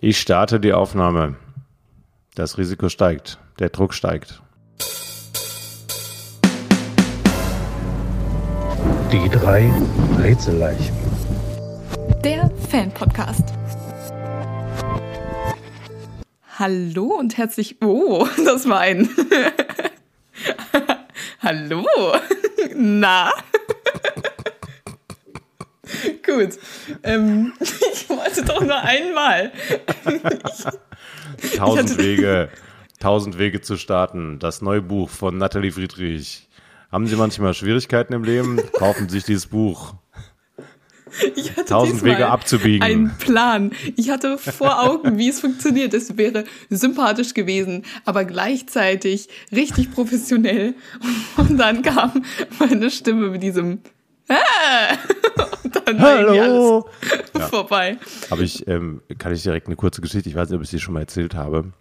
Ich starte die Aufnahme. Das Risiko steigt, der Druck steigt. Die drei Rätselleichen. Der Fan-Podcast. Hallo und herzlich. Oh, das war ein. Hallo. Na. Gut. Ähm, ich wollte doch nur einmal. tausend Wege, tausend Wege zu starten. Das neue Buch von Nathalie Friedrich. Haben Sie manchmal Schwierigkeiten im Leben? Kaufen Sie sich dieses Buch. Ich hatte Tausend Wege abzubiegen. Einen Plan. Ich hatte vor Augen, wie es funktioniert. Es wäre sympathisch gewesen, aber gleichzeitig richtig professionell. Und dann kam meine Stimme mit diesem Hallo. Ja. vorbei. Aber ich, ähm, kann ich direkt eine kurze Geschichte, ich weiß nicht, ob ich sie schon mal erzählt habe.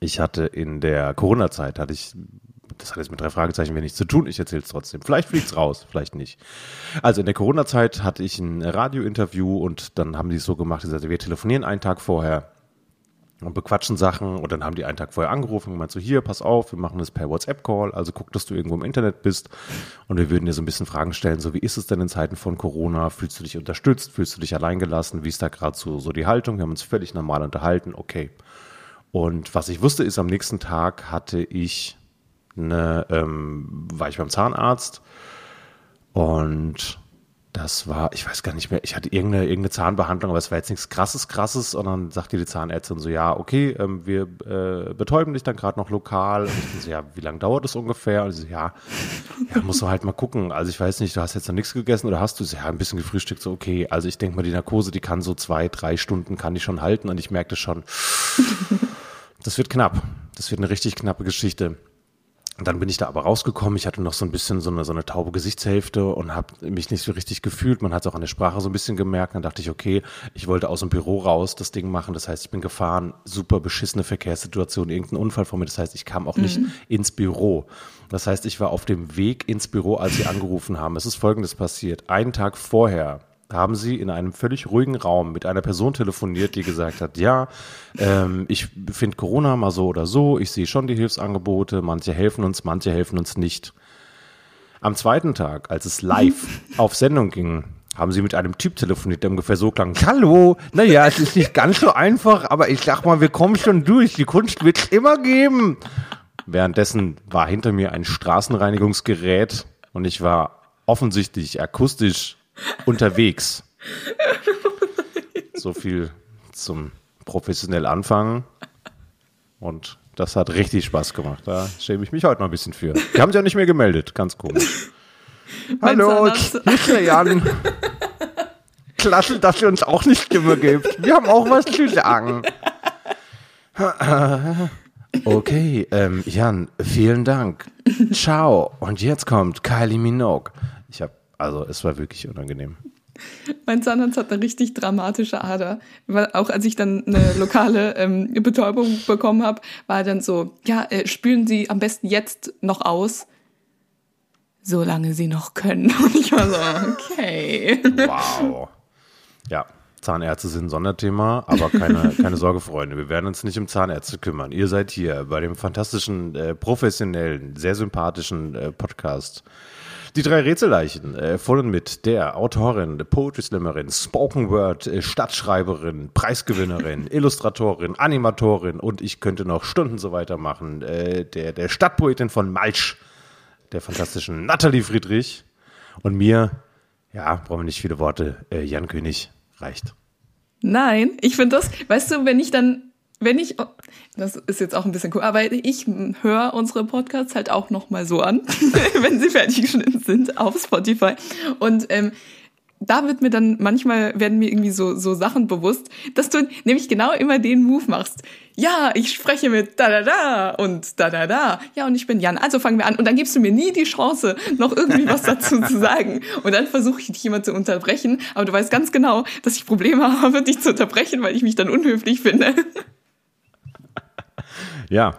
Ich hatte in der Corona-Zeit, hatte ich das hat jetzt mit drei Fragezeichen wenig zu tun. Ich erzähle es trotzdem. Vielleicht fliegt's raus, vielleicht nicht. Also in der Corona-Zeit hatte ich ein Radiointerview und dann haben die es so gemacht, die sagten, wir telefonieren einen Tag vorher und bequatschen Sachen und dann haben die einen Tag vorher angerufen und gemeint so, hier, pass auf, wir machen das per WhatsApp-Call, also guck, dass du irgendwo im Internet bist. Und wir würden dir so ein bisschen Fragen stellen, so wie ist es denn in Zeiten von Corona, fühlst du dich unterstützt, fühlst du dich alleingelassen, wie ist da gerade so, so die Haltung, wir haben uns völlig normal unterhalten, okay. Und was ich wusste ist, am nächsten Tag hatte ich eine, ähm, war ich beim Zahnarzt und das war, ich weiß gar nicht mehr, ich hatte irgendeine, irgendeine Zahnbehandlung, aber es war jetzt nichts krasses, krasses, und dann sagte die Zahnärztin so, ja, okay, ähm, wir äh, betäuben dich dann gerade noch lokal. Und ich so, ja, wie lange dauert das ungefähr? Und ich so, ja, ja, musst du halt mal gucken. Also ich weiß nicht, du hast jetzt noch nichts gegessen oder hast du? So, ja, ein bisschen gefrühstückt, so, okay. Also ich denke mal, die Narkose, die kann so zwei, drei Stunden, kann die schon halten und ich merkte schon, das wird knapp. Das wird eine richtig knappe Geschichte. Und dann bin ich da aber rausgekommen. Ich hatte noch so ein bisschen so eine, so eine taube Gesichtshälfte und habe mich nicht so richtig gefühlt. Man hat es auch an der Sprache so ein bisschen gemerkt. Dann dachte ich, okay, ich wollte aus dem Büro raus das Ding machen. Das heißt, ich bin gefahren, super beschissene Verkehrssituation, irgendein Unfall vor mir. Das heißt, ich kam auch nicht mhm. ins Büro. Das heißt, ich war auf dem Weg ins Büro, als sie angerufen haben. Es ist Folgendes passiert. Einen Tag vorher haben sie in einem völlig ruhigen Raum mit einer Person telefoniert, die gesagt hat, ja, ähm, ich finde Corona mal so oder so, ich sehe schon die Hilfsangebote, manche helfen uns, manche helfen uns nicht. Am zweiten Tag, als es live auf Sendung ging, haben sie mit einem Typ telefoniert, der ungefähr so klang, hallo, naja, es ist nicht ganz so einfach, aber ich sag mal, wir kommen schon durch, die Kunst wird es immer geben. Währenddessen war hinter mir ein Straßenreinigungsgerät und ich war offensichtlich akustisch unterwegs. so viel zum professionell anfangen. Und das hat richtig Spaß gemacht. Da schäme ich mich heute noch ein bisschen für. Die haben sich auch nicht mehr gemeldet. Ganz komisch. Hallo, Jan. Klasse, dass ihr uns auch nicht Stimme gibt. Wir haben auch was zu sagen. Okay, ähm, Jan, vielen Dank. Ciao. Und jetzt kommt Kylie Minogue. Also es war wirklich unangenehm. Mein Zahnarzt hat eine richtig dramatische Ader. Weil auch als ich dann eine lokale ähm, Betäubung bekommen habe, war er dann so, ja, äh, spülen Sie am besten jetzt noch aus, solange Sie noch können. Und ich war so, okay. Wow. Ja, Zahnärzte sind ein Sonderthema, aber keine, keine Sorge, Freunde. Wir werden uns nicht um Zahnärzte kümmern. Ihr seid hier bei dem fantastischen, äh, professionellen, sehr sympathischen äh, Podcast die drei Rätselleichen, äh, voll mit der Autorin, der Poetry Slammerin, Spoken Word, äh, Stadtschreiberin, Preisgewinnerin, Illustratorin, Animatorin und ich könnte noch Stunden so weitermachen. Äh, der, der Stadtpoetin von Malsch, der fantastischen Nathalie Friedrich und mir, ja, brauchen wir nicht viele Worte, äh, Jan König reicht. Nein, ich finde das, weißt du, wenn ich dann wenn ich, das ist jetzt auch ein bisschen cool, aber ich höre unsere Podcasts halt auch nochmal so an, wenn sie fertig geschnitten sind auf Spotify. Und ähm, da wird mir dann manchmal werden mir irgendwie so so Sachen bewusst, dass du nämlich genau immer den Move machst. Ja, ich spreche mit da da da und da da da. Ja, und ich bin Jan. Also fangen wir an und dann gibst du mir nie die Chance, noch irgendwie was dazu zu sagen. Und dann versuche ich dich jemand zu unterbrechen, aber du weißt ganz genau, dass ich Probleme habe, dich zu unterbrechen, weil ich mich dann unhöflich finde. Ja,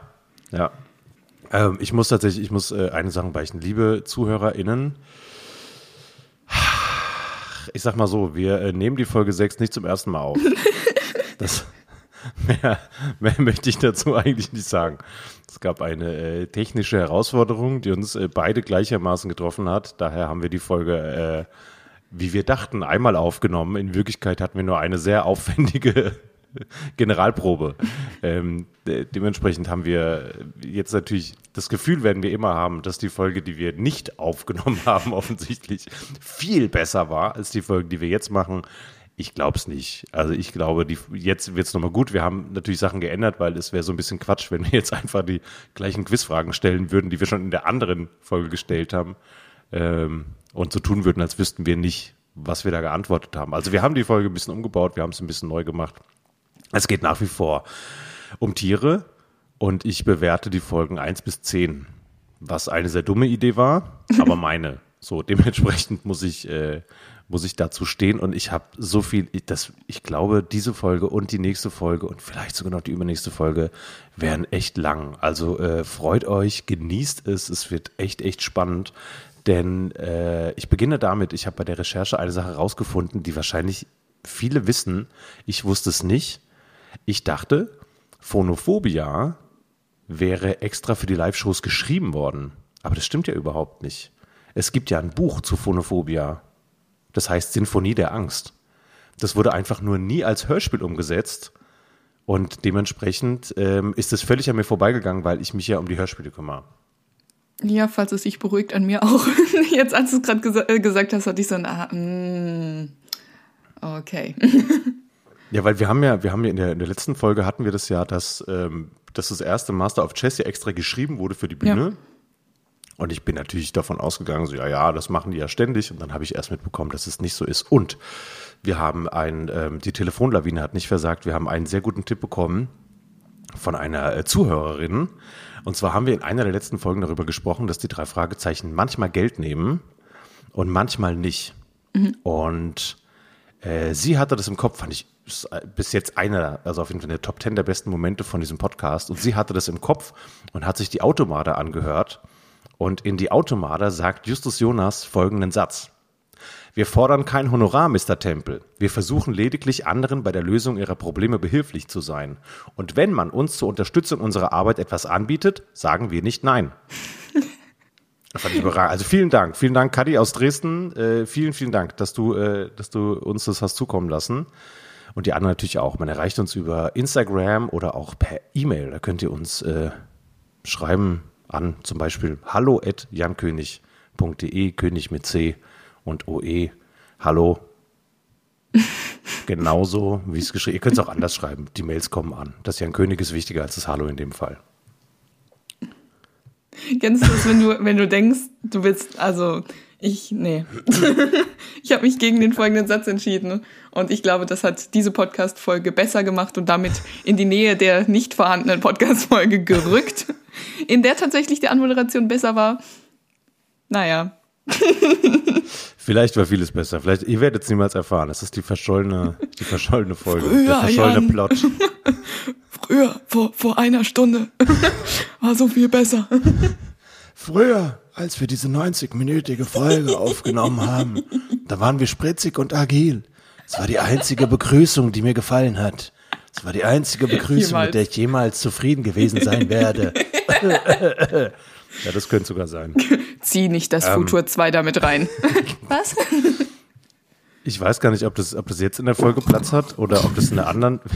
ja. Ähm, ich muss tatsächlich, ich muss äh, eine Sache beichten. Liebe ZuhörerInnen, ich sag mal so, wir äh, nehmen die Folge 6 nicht zum ersten Mal auf. Das, mehr, mehr möchte ich dazu eigentlich nicht sagen. Es gab eine äh, technische Herausforderung, die uns äh, beide gleichermaßen getroffen hat. Daher haben wir die Folge, äh, wie wir dachten, einmal aufgenommen. In Wirklichkeit hatten wir nur eine sehr aufwendige Generalprobe. ähm, de dementsprechend haben wir jetzt natürlich das Gefühl, werden wir immer haben, dass die Folge, die wir nicht aufgenommen haben, offensichtlich viel besser war als die Folge, die wir jetzt machen. Ich glaube es nicht. Also ich glaube, die, jetzt wird es nochmal gut. Wir haben natürlich Sachen geändert, weil es wäre so ein bisschen Quatsch, wenn wir jetzt einfach die gleichen Quizfragen stellen würden, die wir schon in der anderen Folge gestellt haben. Ähm, und so tun würden, als wüssten wir nicht, was wir da geantwortet haben. Also wir haben die Folge ein bisschen umgebaut, wir haben es ein bisschen neu gemacht. Es geht nach wie vor um Tiere und ich bewerte die Folgen 1 bis 10, was eine sehr dumme Idee war, aber meine. So, dementsprechend muss ich, äh, muss ich dazu stehen und ich habe so viel, das, ich glaube, diese Folge und die nächste Folge und vielleicht sogar noch die übernächste Folge werden echt lang. Also äh, freut euch, genießt es, es wird echt, echt spannend. Denn äh, ich beginne damit, ich habe bei der Recherche eine Sache rausgefunden, die wahrscheinlich viele wissen. Ich wusste es nicht. Ich dachte, Phonophobia wäre extra für die Live-Shows geschrieben worden. Aber das stimmt ja überhaupt nicht. Es gibt ja ein Buch zu Phonophobia. Das heißt Sinfonie der Angst. Das wurde einfach nur nie als Hörspiel umgesetzt. Und dementsprechend ähm, ist es völlig an mir vorbeigegangen, weil ich mich ja um die Hörspiele kümmere. Ja, falls es sich beruhigt, an mir auch. Jetzt, als du es gerade gesa äh, gesagt hast, hatte ich so ein, ah, mm, okay. ja, weil wir haben ja, wir haben ja in der, in der letzten Folge hatten wir das ja, dass, ähm, dass das erste Master of Chess ja extra geschrieben wurde für die Bühne. Ja. Und ich bin natürlich davon ausgegangen, so, ja, ja, das machen die ja ständig. Und dann habe ich erst mitbekommen, dass es nicht so ist. Und wir haben ein, ähm, die Telefonlawine hat nicht versagt, wir haben einen sehr guten Tipp bekommen von einer äh, Zuhörerin. Und zwar haben wir in einer der letzten Folgen darüber gesprochen, dass die drei Fragezeichen manchmal Geld nehmen und manchmal nicht. Mhm. Und äh, sie hatte das im Kopf, fand ich äh, bis jetzt einer, also auf jeden Fall der Top Ten der besten Momente von diesem Podcast. Und sie hatte das im Kopf und hat sich die Automade angehört und in die Automada sagt Justus Jonas folgenden Satz. Wir fordern kein Honorar, Mr. Temple. Wir versuchen lediglich anderen bei der Lösung ihrer Probleme behilflich zu sein. Und wenn man uns zur Unterstützung unserer Arbeit etwas anbietet, sagen wir nicht nein. Das fand ich überragend. Also vielen Dank. Vielen Dank, Kadi aus Dresden. Äh, vielen, vielen Dank, dass du, äh, dass du uns das hast zukommen lassen. Und die anderen natürlich auch. Man erreicht uns über Instagram oder auch per E-Mail. Da könnt ihr uns äh, schreiben, an zum Beispiel hallo at jankönig.de, König mit C und OE. Hallo. Genauso wie es geschrieben Ihr könnt es auch anders schreiben. Die Mails kommen an. Das Jan König ist wichtiger als das Hallo in dem Fall. Kennst du das, wenn du, wenn du denkst, du willst, also ich, nee. ich habe mich gegen den folgenden Satz entschieden. Und ich glaube, das hat diese Podcast-Folge besser gemacht und damit in die Nähe der nicht vorhandenen Podcast-Folge gerückt in der tatsächlich die Anmoderation besser war. Naja. Vielleicht war vieles besser. Vielleicht, ihr werdet es niemals erfahren. Es ist die verschollene, die verschollene Folge. Früher, der verschollene Jan. Plot. Früher, vor, vor einer Stunde, war so viel besser. Früher, als wir diese 90-minütige Folge aufgenommen haben, da waren wir spritzig und agil. Es war die einzige Begrüßung, die mir gefallen hat. Es war die einzige Begrüßung, jemals. mit der ich jemals zufrieden gewesen sein werde. ja, das könnte sogar sein. Zieh nicht das ähm, Futur 2 damit rein. Was? Ich weiß gar nicht, ob das, ob das jetzt in der Folge Platz hat oder ob das in der anderen.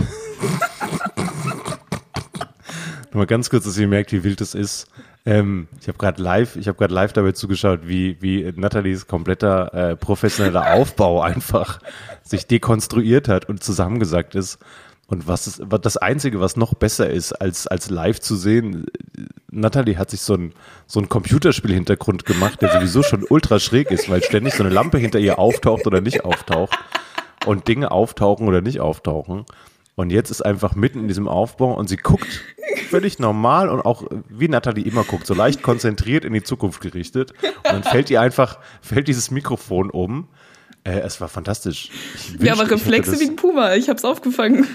Nochmal ganz kurz, dass ihr merkt, wie wild das ist. Ähm, ich habe gerade live, ich habe gerade live dabei zugeschaut, wie wie Nathalies kompletter äh, professioneller Aufbau einfach sich dekonstruiert hat und zusammengesagt ist. Und was ist, das Einzige, was noch besser ist, als, als live zu sehen, Natalie hat sich so ein, so ein Computerspiel-Hintergrund gemacht, der sowieso schon ultra schräg ist, weil ständig so eine Lampe hinter ihr auftaucht oder nicht auftaucht und Dinge auftauchen oder nicht auftauchen. Und jetzt ist einfach mitten in diesem Aufbau und sie guckt völlig normal und auch wie Natalie immer guckt, so leicht konzentriert in die Zukunft gerichtet. Und dann fällt ihr einfach, fällt dieses Mikrofon um äh, es war fantastisch. Wünschte, ja, aber Reflexe wie ein Puma, ich hab's aufgefangen.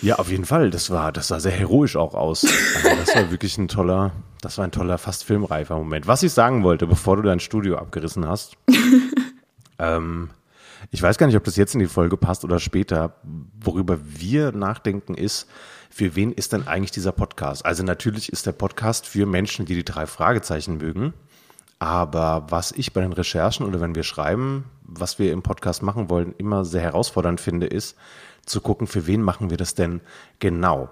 Ja, auf jeden Fall. Das war, das sah sehr heroisch auch aus. Also das war wirklich ein toller, das war ein toller, fast filmreifer Moment. Was ich sagen wollte, bevor du dein Studio abgerissen hast, ähm, Ich weiß gar nicht, ob das jetzt in die Folge passt oder später. Worüber wir nachdenken ist, für wen ist denn eigentlich dieser Podcast? Also natürlich ist der Podcast für Menschen, die die drei Fragezeichen mögen. Aber was ich bei den Recherchen oder wenn wir schreiben, was wir im Podcast machen wollen, immer sehr herausfordernd finde, ist zu gucken, für wen machen wir das denn genau?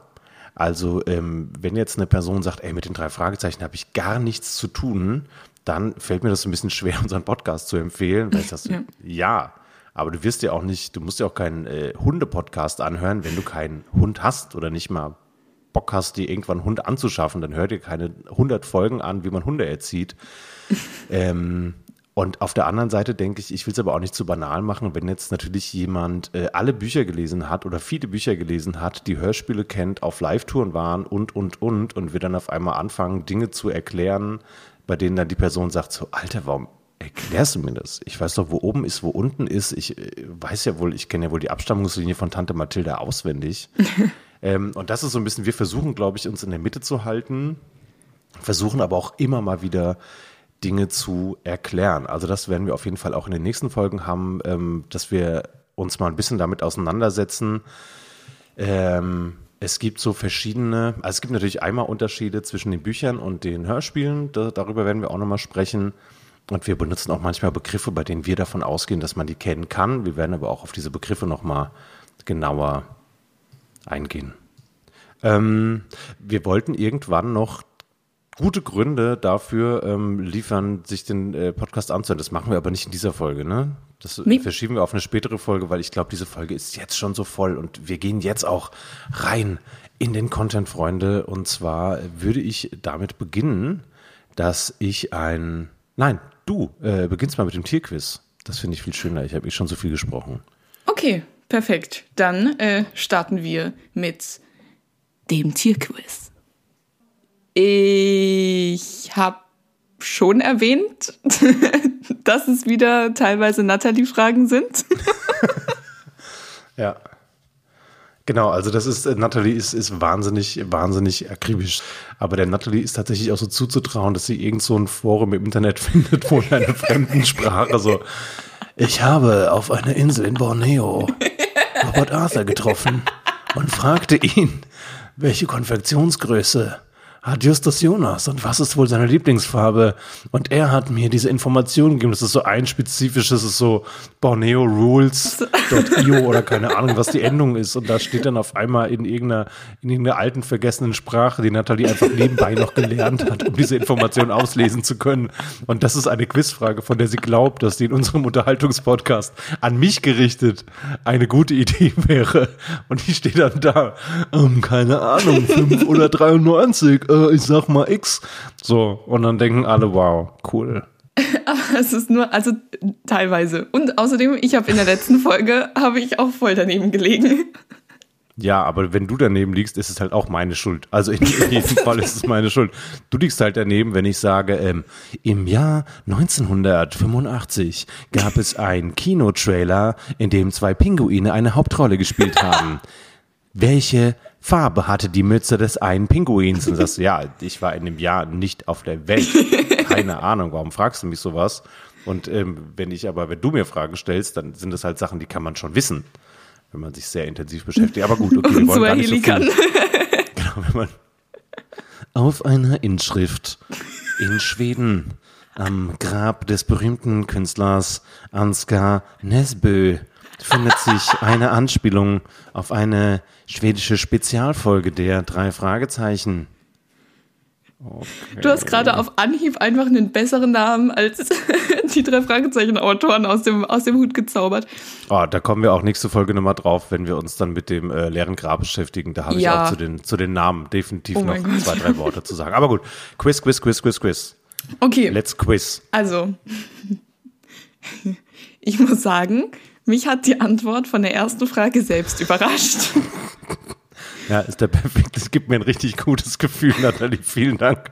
Also ähm, wenn jetzt eine Person sagt, ey, mit den drei Fragezeichen habe ich gar nichts zu tun, dann fällt mir das ein bisschen schwer, unseren Podcast zu empfehlen, weil ich das, ja. ja, aber du wirst ja auch nicht, du musst ja auch keinen äh, Hunde-Podcast anhören, wenn du keinen Hund hast oder nicht mal Bock hast, dir irgendwann einen Hund anzuschaffen, dann hör dir keine 100 Folgen an, wie man Hunde erzieht. ähm, und auf der anderen Seite denke ich, ich will es aber auch nicht zu banal machen, wenn jetzt natürlich jemand äh, alle Bücher gelesen hat oder viele Bücher gelesen hat, die Hörspiele kennt, auf Live-Touren waren und, und, und, und wir dann auf einmal anfangen, Dinge zu erklären, bei denen dann die Person sagt so, Alter, warum erklärst du mir das? Ich weiß doch, wo oben ist, wo unten ist. Ich äh, weiß ja wohl, ich kenne ja wohl die Abstammungslinie von Tante Mathilda auswendig. ähm, und das ist so ein bisschen, wir versuchen, glaube ich, uns in der Mitte zu halten, versuchen aber auch immer mal wieder Dinge zu erklären. Also das werden wir auf jeden Fall auch in den nächsten Folgen haben, ähm, dass wir uns mal ein bisschen damit auseinandersetzen. Ähm, es gibt so verschiedene, also es gibt natürlich einmal Unterschiede zwischen den Büchern und den Hörspielen, da, darüber werden wir auch nochmal sprechen. Und wir benutzen auch manchmal Begriffe, bei denen wir davon ausgehen, dass man die kennen kann. Wir werden aber auch auf diese Begriffe nochmal genauer eingehen. Ähm, wir wollten irgendwann noch gute Gründe dafür ähm, liefern, sich den äh, Podcast anzuhören. Das machen wir aber nicht in dieser Folge, ne? Das nee. verschieben wir auf eine spätere Folge, weil ich glaube, diese Folge ist jetzt schon so voll und wir gehen jetzt auch rein in den Content, Freunde. Und zwar würde ich damit beginnen, dass ich ein, nein, du äh, beginnst mal mit dem Tierquiz. Das finde ich viel schöner. Ich habe eh schon so viel gesprochen. Okay, perfekt. Dann äh, starten wir mit dem Tierquiz. Ich habe schon erwähnt, dass es wieder teilweise Natalie-Fragen sind. ja. Genau, also das ist, äh, Natalie ist, ist wahnsinnig, wahnsinnig akribisch. Aber der Natalie ist tatsächlich auch so zuzutrauen, dass sie irgend so ein Forum im Internet findet, wo in einer fremden Sprache so, ich habe auf einer Insel in Borneo Robert Arthur getroffen und fragte ihn, welche Konfektionsgröße hat Justus Jonas und was ist wohl seine Lieblingsfarbe? Und er hat mir diese Informationen gegeben. Das ist so ein spezifisches, das ist so Borneo Rules.io oder keine Ahnung, was die Endung ist. Und da steht dann auf einmal in irgendeiner, in irgendeiner alten vergessenen Sprache, die Nathalie einfach nebenbei noch gelernt hat, um diese Informationen auslesen zu können. Und das ist eine Quizfrage, von der sie glaubt, dass die in unserem Unterhaltungspodcast an mich gerichtet eine gute Idee wäre. Und die steht dann da, ähm, keine Ahnung, 5 oder 93 äh, ich sag mal X. So, und dann denken alle, wow, cool. Aber es ist nur, also teilweise. Und außerdem, ich habe in der letzten Folge, habe ich auch voll daneben gelegen. Ja, aber wenn du daneben liegst, ist es halt auch meine Schuld. Also in, in jedem Fall ist es meine Schuld. Du liegst halt daneben, wenn ich sage, ähm, im Jahr 1985 gab es einen Kinotrailer, in dem zwei Pinguine eine Hauptrolle gespielt haben. Welche Farbe hatte die Mütze des einen Pinguins? Und sagst, ja, ich war in dem Jahr nicht auf der Welt. Keine Ahnung, warum fragst du mich sowas? Und ähm, wenn ich aber, wenn du mir Fragen stellst, dann sind das halt Sachen, die kann man schon wissen, wenn man sich sehr intensiv beschäftigt. Aber gut, okay, wir wollen gar nicht so viel. Genau, wenn man auf einer Inschrift in Schweden am Grab des berühmten Künstlers Ansgar Nesbø findet sich eine Anspielung auf eine schwedische Spezialfolge der drei Fragezeichen. Okay. Du hast gerade auf Anhieb einfach einen besseren Namen als die drei Fragezeichen-Autoren aus dem, aus dem Hut gezaubert. Oh, da kommen wir auch nächste Folge nochmal drauf, wenn wir uns dann mit dem äh, leeren Grab beschäftigen. Da habe ich ja. auch zu den, zu den Namen definitiv oh noch zwei, drei Worte zu sagen. Aber gut, Quiz, Quiz, Quiz, Quiz, Quiz. Okay. Let's quiz. Also, ich muss sagen, mich hat die Antwort von der ersten Frage selbst überrascht. Ja, ist der perfekt. Es gibt mir ein richtig gutes Gefühl, Nathalie. Vielen Dank.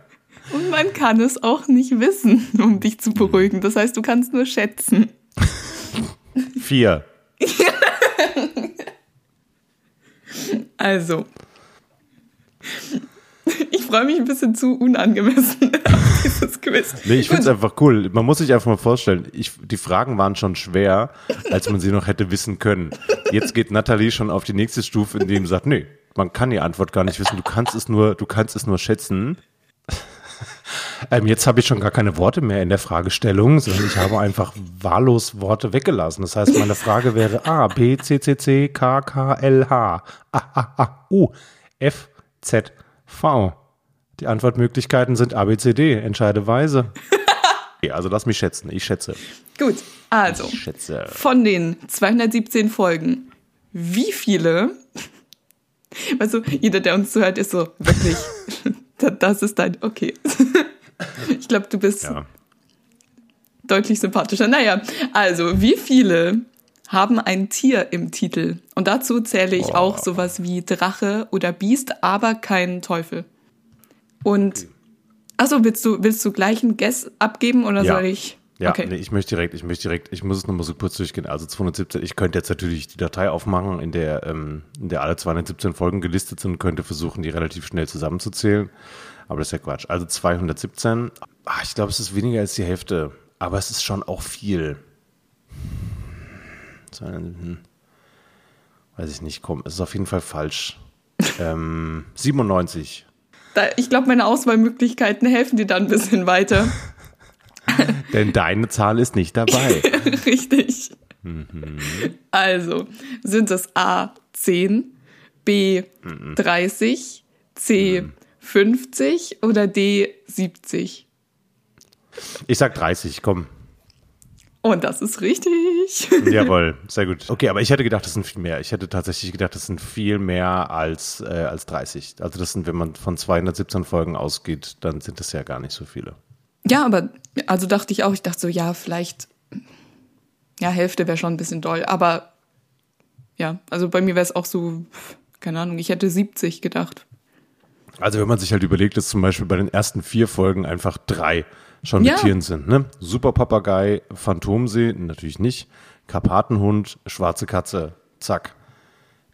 Und man kann es auch nicht wissen, um dich zu beruhigen. Das heißt, du kannst nur schätzen. Vier. also. Ich freue mich ein bisschen zu unangemessen auf dieses Quiz. Nee, ich finde es einfach cool. Man muss sich einfach mal vorstellen, ich, die Fragen waren schon schwer, als man sie noch hätte wissen können. Jetzt geht Nathalie schon auf die nächste Stufe, indem sie sagt, nee, man kann die Antwort gar nicht wissen, du kannst es nur, du kannst es nur schätzen. Ähm, jetzt habe ich schon gar keine Worte mehr in der Fragestellung, sondern ich habe einfach wahllos Worte weggelassen. Das heißt, meine Frage wäre A, B, C, C, C, K, K, L, H, A, A, A, U, F, Z, V. Die Antwortmöglichkeiten sind A, B, C, D. Entscheide weise. Okay, also lass mich schätzen. Ich schätze. Gut, also Ich schätze. von den 217 Folgen, wie viele, also jeder, der uns zuhört, ist so, wirklich, da- das ist dein, okay. Ich glaube, du bist Ja. deutlich sympathischer. Naja, also wie viele haben ein Tier im Titel? Und dazu zähle ich auch sowas wie Drache oder Biest, aber keinen Teufel. Und, achso, willst du, willst du gleich einen Guess abgeben oder Ja. soll ich? Ja, okay. nee, ich möchte direkt, ich möchte direkt, ich muss es nochmal so kurz durchgehen. Also 217, ich könnte jetzt natürlich die Datei aufmachen, in der, ähm, in der alle 217 Folgen gelistet sind könnte versuchen, die relativ schnell zusammenzuzählen. Aber das ist ja Quatsch. Also 217, ah, ich glaube, es ist weniger als die Hälfte, aber es ist schon auch viel. 217, Weiß ich nicht, komm, es ist auf jeden Fall falsch. ähm, 97. Da, ich glaube, meine Auswahlmöglichkeiten helfen dir dann ein bisschen weiter. Denn deine Zahl ist nicht dabei. Richtig. Also, sind es A 10, B 30, C 50 oder D 70? Ich sag 30, komm. Und das ist richtig. Jawohl, sehr gut. Okay, aber ich hätte gedacht, das sind viel mehr. Ich hätte tatsächlich gedacht, das sind viel mehr als, äh, als 30. Also das sind, wenn man von 217 Folgen ausgeht, dann sind das ja gar nicht so viele. Ja, aber also dachte ich auch, ich dachte so, ja, vielleicht, ja, Hälfte wäre schon ein bisschen doll, aber ja, also bei mir wäre es auch so, keine Ahnung, ich hätte 70 gedacht. Also wenn man sich halt überlegt, dass zum Beispiel bei den ersten vier Folgen einfach drei schon Ja. mit Tieren sind. Ne? Super Papagei, Phantomsee, natürlich nicht. Karpatenhund, schwarze Katze, zack.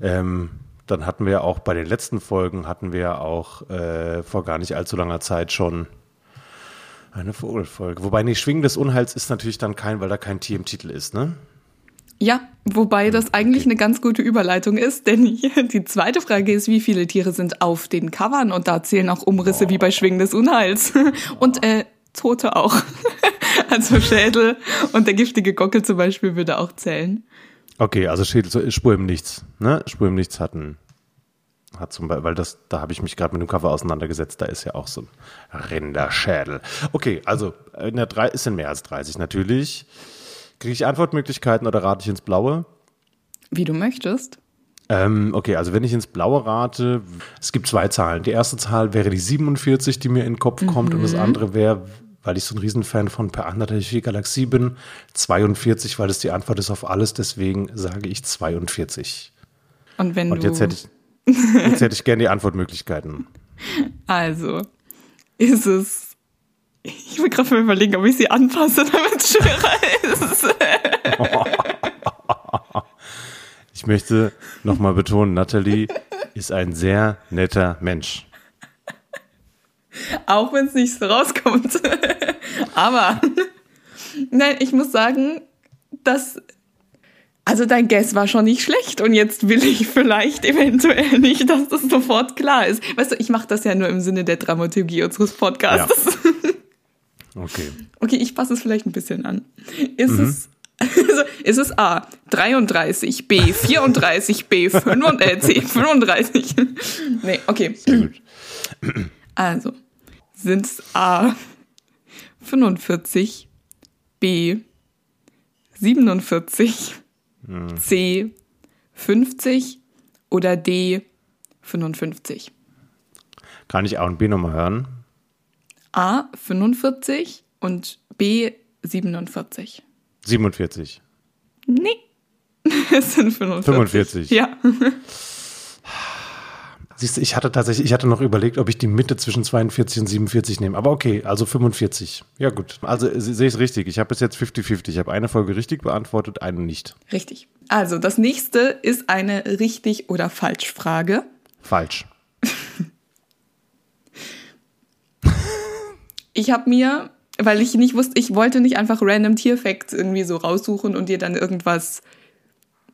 Ähm, dann hatten wir auch bei den letzten Folgen, hatten wir auch äh, vor gar nicht allzu langer Zeit schon eine Vogelfolge. Wobei, nee, Schwingen des Unheils ist natürlich dann kein, weil da kein Tier im Titel ist, ne? Ja, wobei das eigentlich eine ganz gute Überleitung ist, denn die zweite Frage ist, wie viele Tiere sind auf den Covern? Und da zählen auch Umrisse wie bei Schwingen des Unheils. Und äh, Tote auch. Also Schädel und der giftige Gockel zum Beispiel würde auch zählen. Okay, also Schädel, Spur im Nichts, ne? Spur im Nichts hatten, hat zum Beispiel, weil das, da habe ich mich gerade mit dem Cover auseinandergesetzt, da ist ja auch so ein Rinderschädel. Okay, also in der drei, es sind mehr als 30 natürlich. Kriege ich Antwortmöglichkeiten oder rate ich ins Blaue? Wie du möchtest. Ähm, okay, also wenn ich ins Blaue rate, es gibt zwei Zahlen. Die erste Zahl wäre die 47, die mir in den Kopf kommt, und das andere wäre, weil ich so ein Riesenfan von Per vier Galaxie bin, 42, weil es die Antwort ist auf alles, deswegen sage ich 42. Und wenn Und du jetzt hätte ich, jetzt hätte ich gerne die Antwortmöglichkeiten. also ist es ich will gerade mal überlegen, ob ich sie anpasse, damit es schwerer ist. Ich möchte nochmal betonen, Natalie ist ein sehr netter Mensch. Auch wenn es nicht so rauskommt. Aber nein, ich muss sagen, dass also dein Guess war schon nicht schlecht und jetzt will ich vielleicht eventuell nicht, dass das sofort klar ist. Weißt du, ich mache das ja nur im Sinne der Dramaturgie unseres Podcasts. Okay. Okay, ich passe es vielleicht ein bisschen an. Ist es also, ist es A 33, B 34, B 35, äh, C 35? nee, okay. Sehr gut. Also, sind es A 45, B 47, C 50 oder D 55? Kann ich A und B nochmal hören? A 45 und B 47. 47. Nee. Es sind 45. 45. Ja. Siehst du, ich hatte tatsächlich, ich hatte noch überlegt, ob ich die Mitte zwischen 42 und 47 nehme. Aber okay, also 45. Ja gut. Also se- sehe ich es richtig. Ich habe bis jetzt 50-50. Ich habe eine Folge richtig beantwortet, eine nicht. Richtig. Also, das nächste ist eine richtig oder falsch Frage. Falsch. Ich habe mir weil ich nicht wusste, ich wollte nicht einfach random Tierfacts irgendwie so raussuchen und dir dann irgendwas.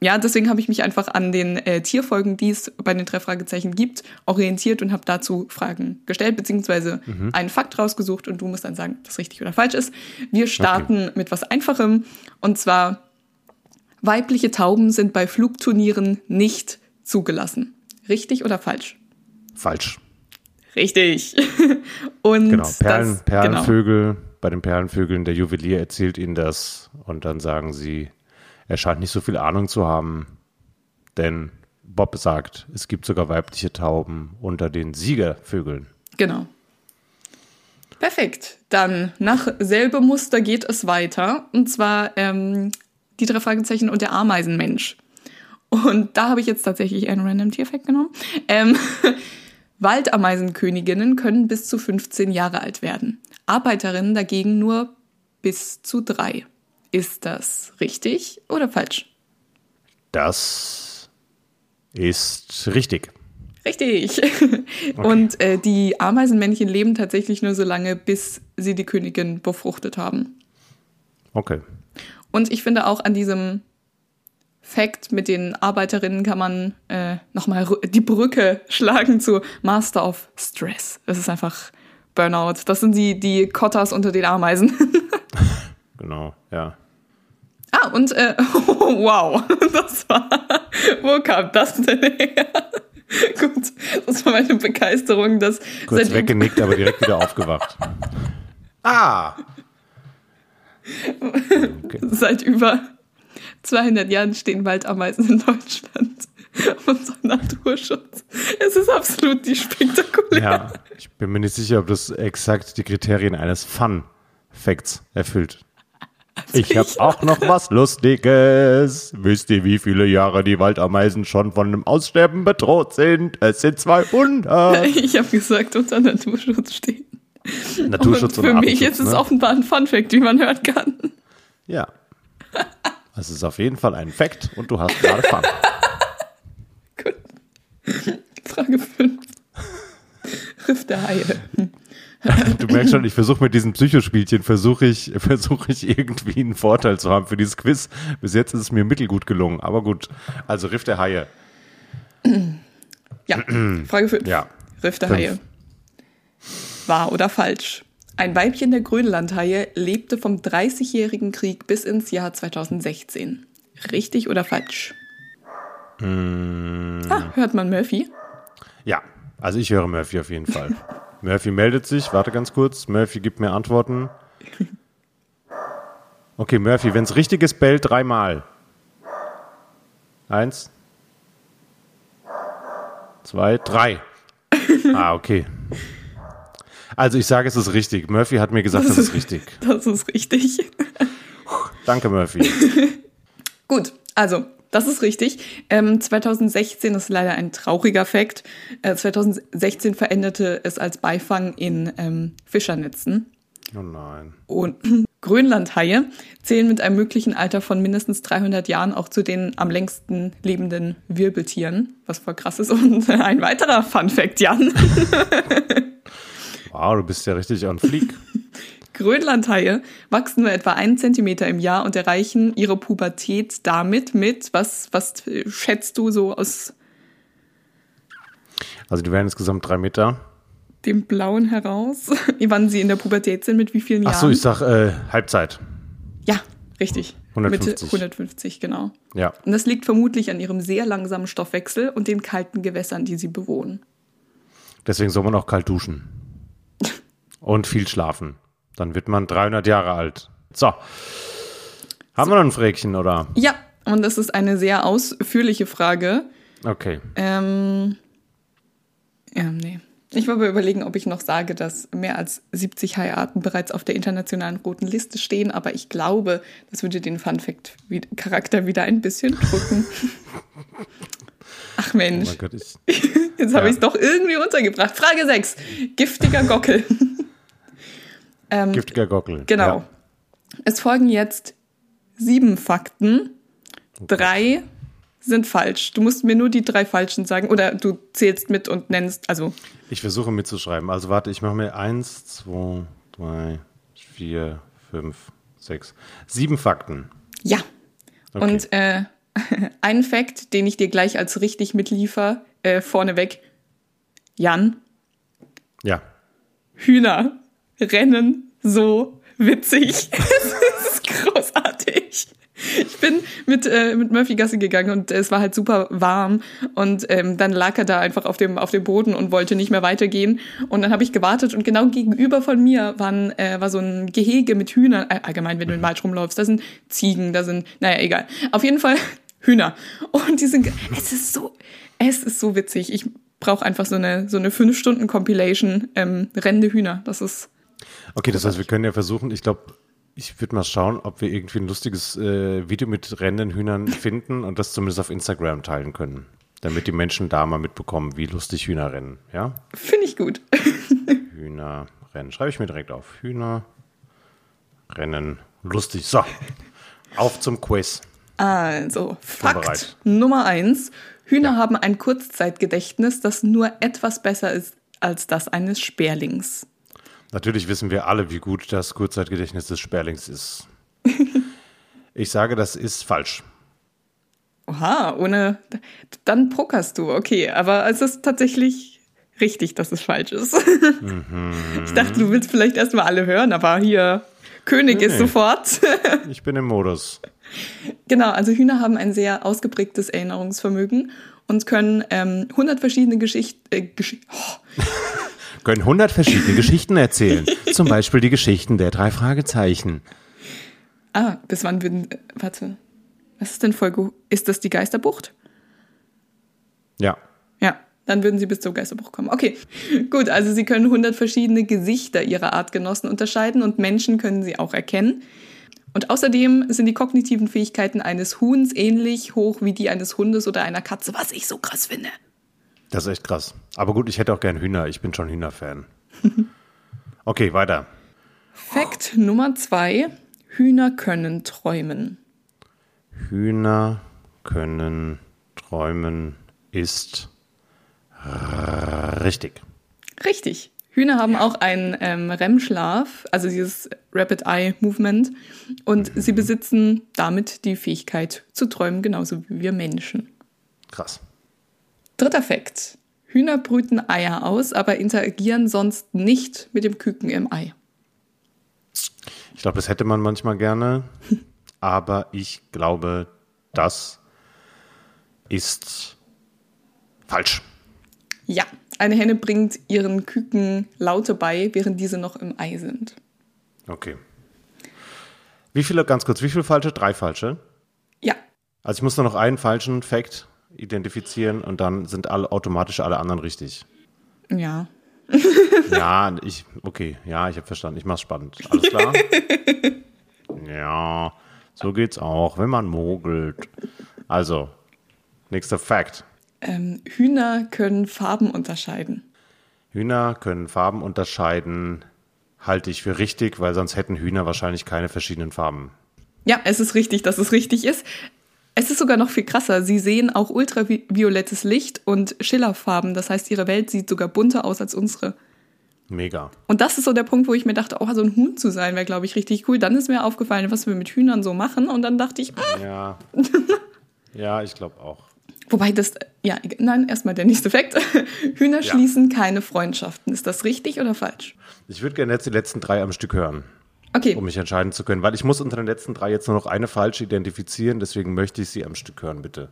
Ja, deswegen habe ich mich einfach an den äh, Tierfolgen, die es bei den drei Fragezeichen gibt, orientiert und habe dazu Fragen gestellt, beziehungsweise einen Fakt rausgesucht und du musst dann sagen, ob das richtig oder falsch ist. Wir starten mit was Einfachem und zwar weibliche Tauben sind bei Flugturnieren nicht zugelassen. Richtig oder falsch? Falsch. Richtig. Und Genau. Perlen, das, Perlenvögel, bei den Perlenvögeln, der Juwelier erzählt ihnen das und dann sagen sie, er scheint nicht so viel Ahnung zu haben, denn Bob sagt, es gibt sogar weibliche Tauben unter den Siegervögeln. Genau. Perfekt. Dann nach selbe Muster geht es weiter. Und zwar ähm, die drei Fragezeichen und der Ameisenmensch. Und da habe ich jetzt tatsächlich einen random Tierfact genommen. Ähm, Waldameisenköniginnen können bis zu 15 Jahre alt werden. Arbeiterinnen dagegen nur bis zu drei. Ist das richtig oder falsch? Das ist richtig. Richtig. Und äh, die Ameisenmännchen leben tatsächlich nur so lange, bis sie die Königin befruchtet haben. Okay. Und ich finde auch an diesem Fact mit den Arbeiterinnen kann man äh, nochmal die Brücke schlagen zu Master of Stress. Es ist einfach Burnout. Das sind die, die Kottas unter den Ameisen. Genau, ja. Ah, und äh, wow, das war. Wo kam das denn her? Gut, das war meine Begeisterung, dass Kurz weggenickt, aber direkt wieder aufgewacht. Ah! Seit über 200 Jahren stehen Waldameisen in Deutschland unter Naturschutz. Es ist absolut die spektakulär. Ja, ich bin mir nicht sicher, ob das exakt die Kriterien eines Fun-Facts erfüllt. Ich habe auch noch was Lustiges. Wisst ihr, wie viele Jahre die Waldameisen schon von dem Aussterben bedroht sind? Es sind 200. Ich habe gesagt, unter Naturschutz stehen. Naturschutz und und, für mich ist es ne? offenbar ein Funfact, wie man hören kann. Ja. Es ist auf jeden Fall ein Fact und du hast gerade Fun. Gut. Frage 5. Riff der Haie. Du merkst schon, ich versuche mit diesen Psychospielchen, versuche ich, versuche ich irgendwie einen Vorteil zu haben für dieses Quiz. Bis jetzt ist es mir mittelgut gelungen, aber gut. Also Riff der Haie. Ja, Frage 5. Ja. Riff der Fünf. Haie. Wahr oder falsch? Ein Weibchen der Grönlandhaie lebte vom 30-jährigen Krieg bis ins Jahr 2016. Richtig oder falsch? Mm. Ah, hört man Murphy? Ja, also ich höre Murphy auf jeden Fall. Murphy meldet sich, warte ganz kurz. Murphy gibt mir Antworten. Okay, Murphy, wenn es richtig ist, bellt dreimal. Eins, zwei, drei. Ah, okay. Also ich sage, es ist richtig. Murphy hat mir gesagt, das ist richtig. Das ist richtig. Danke, Murphy. Gut, also, das ist richtig. Ähm, 2016 ist leider ein trauriger Fakt. Äh, 2016 veränderte es als Beifang in ähm, Fischernetzen. Oh nein. Und Grönlandhaie zählen mit einem möglichen Alter von mindestens 300 Jahren auch zu den am längsten lebenden Wirbeltieren, was voll krass ist. Und ein weiterer Fun Fact, Jan. Wow, du bist ja richtig on fleek. Grönlandhaie wachsen nur etwa einen Zentimeter im Jahr und erreichen ihre Pubertät damit mit, was, was schätzt du so aus Also die werden insgesamt drei Meter. dem Blauen heraus, wann sie in der Pubertät sind, mit wie vielen Jahren? Ach so, ich sag äh, Halbzeit. Ja, richtig. 150. Mitte 150, genau. Ja. Und das liegt vermutlich an ihrem sehr langsamen Stoffwechsel und den kalten Gewässern, die sie bewohnen. Deswegen soll man auch kalt duschen. Und viel schlafen. Dann wird man 300 Jahre alt. So. Haben wir noch ein Fräkchen, oder? Ja, und das ist eine sehr ausführliche Frage. Okay. Ähm, ja, nee. Ich war aber überlegen, ob ich noch sage, dass mehr als 70 Haiarten bereits auf der internationalen roten Liste stehen, aber ich glaube, das würde den Fun-Fact-Charakter wieder ein bisschen drücken. Ach Oh Mensch, mein Gott, ich, jetzt habe Ja. ich es doch irgendwie untergebracht. Frage 6. Giftiger Gockel. Ähm, giftiger Gockel. Genau. Ja. Es folgen jetzt sieben Fakten. Drei sind falsch. Du musst mir nur die drei falschen sagen oder du zählst mit und nennst, also Ich versuche mitzuschreiben. Also warte, ich mache mir eins, zwei, drei, vier, fünf, sechs, sieben Fakten. Ja. Okay. Und äh, ein Fakt, den ich dir gleich als richtig mitliefer, äh, vorneweg. Jan, Ja. Hühner rennen so witzig. Es ist großartig. Ich bin mit, äh, mit Murphy Gasse gegangen und es war halt super warm und ähm, dann lag er da einfach auf dem, auf dem Boden und wollte nicht mehr weitergehen und dann habe ich gewartet und genau gegenüber von mir waren, äh, war so ein Gehege mit Hühnern, äh, allgemein wenn du im Wald rumläufst, da sind Ziegen, da sind, naja, egal. Auf jeden Fall Hühner und die sind, es ist so, es ist so witzig. Ich brauche einfach so eine, so eine 5-Stunden-Compilation ähm, rennende Hühner. Das ist Okay, das heißt, wir können ja versuchen, ich glaube, ich würde mal schauen, ob wir irgendwie ein lustiges äh, Video mit rennenden Hühnern finden und das zumindest auf Instagram teilen können. Damit die Menschen da mal mitbekommen, wie lustig Hühner rennen. Ja? Finde ich gut. Hühner rennen. Schreibe ich mir direkt auf. Hühner rennen. Lustig. So. Auf zum Quiz. Also, Fakt. Nummer eins. Hühner haben ein Kurzzeitgedächtnis, das nur etwas besser ist als das eines Sperlings. Natürlich wissen wir alle, wie gut das Kurzzeitgedächtnis des Sperlings ist. Ich sage, das ist falsch. Oha, ohne. Dann pokerst du, okay. Aber es ist tatsächlich richtig, dass es falsch ist. Ich dachte, du willst vielleicht erstmal alle hören, aber hier, König Nee, ist sofort. Ich bin im Modus. Genau, also Hühner haben ein sehr ausgeprägtes Erinnerungsvermögen und können ähm, 100 verschiedene Geschichten. Äh, Gesch oh, Können 100 verschiedene Geschichten erzählen. Zum Beispiel die Geschichten der drei Fragezeichen. ah, bis wann würden. Äh, warte. Was ist denn Folge? Ist das die Geisterbucht? Ja. Ja, dann würden sie bis zur Geisterbucht kommen. Okay, gut, also sie können 100 verschiedene Gesichter ihrer Artgenossen unterscheiden und Menschen können sie auch erkennen. Und außerdem sind die kognitiven Fähigkeiten eines Huhns ähnlich hoch wie die eines Hundes oder einer Katze, was ich so krass finde. Das ist echt krass. Aber gut, ich hätte auch gern Hühner. Ich bin schon Hühnerfan. Okay, weiter. Fakt Nummer zwei: Hühner können träumen. Hühner können träumen ist richtig. Richtig. Hühner haben auch einen ähm, REM-Schlaf, also dieses Rapid Eye Movement, und sie besitzen damit die Fähigkeit zu träumen, genauso wie wir Menschen. Krass. Dritter Fakt. Hühner brüten Eier aus, aber interagieren sonst nicht mit dem Küken im Ei. Ich glaube, das hätte man manchmal gerne. Aber ich glaube, das ist falsch. Ja, eine Henne bringt ihren Küken Laute bei, während diese noch im Ei sind. Okay. Wie viele, ganz kurz, wie viele falsche? Drei falsche. Ja, Also ich muss nur noch einen falschen Fact identifizieren und dann sind alle automatisch alle anderen richtig. ja. Ja, ich, okay, ja, ich habe verstanden. Ich mach's spannend. Alles klar? ja, so geht's auch, wenn man mogelt. Also, nächster Fact. Ähm, Hühner können Farben unterscheiden. Hühner können Farben unterscheiden, halte ich für richtig, weil sonst hätten Hühner wahrscheinlich keine verschiedenen Farben. Ja, es ist richtig, dass es richtig ist. Es ist sogar noch viel krasser. Sie sehen auch ultraviolettes Licht und Schillerfarben. Das heißt, ihre Welt sieht sogar bunter aus als unsere. Mega. Und das ist so der Punkt, wo ich mir dachte, oh, so ein Huhn zu sein, wäre, glaube ich, richtig cool. Dann ist mir aufgefallen, was wir mit Hühnern so machen. Und dann dachte ich, ah, Ja. Ja, ich glaube auch. wobei das, ja, nein, erstmal der nächste Fakt. Hühner Ja. schließen keine Freundschaften. Ist das richtig oder falsch? Ich würde gerne jetzt die letzten drei am Stück hören, Okay, um mich entscheiden zu können, weil ich muss unter den letzten drei jetzt nur noch eine falsche identifizieren, deswegen möchte ich sie am Stück hören, bitte.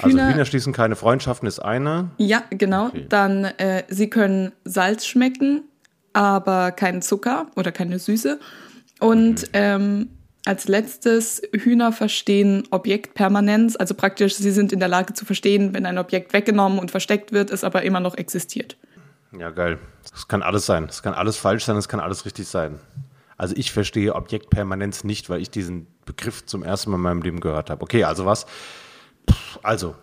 Also Hühner, Hühner schließen keine Freundschaften ist eine. ja, genau. Okay. Dann, äh, sie können Salz schmecken, aber keinen Zucker oder keine Süße. Und ähm, als letztes, Hühner verstehen Objektpermanenz, also praktisch, sie sind in der Lage zu verstehen, wenn ein Objekt weggenommen und versteckt wird, es aber immer noch existiert. Ja, geil. Das kann alles sein. Das kann alles falsch sein, das kann alles richtig sein. Also ich verstehe Objektpermanenz nicht, weil ich diesen Begriff zum ersten Mal in meinem Leben gehört habe. Okay, also was? Also,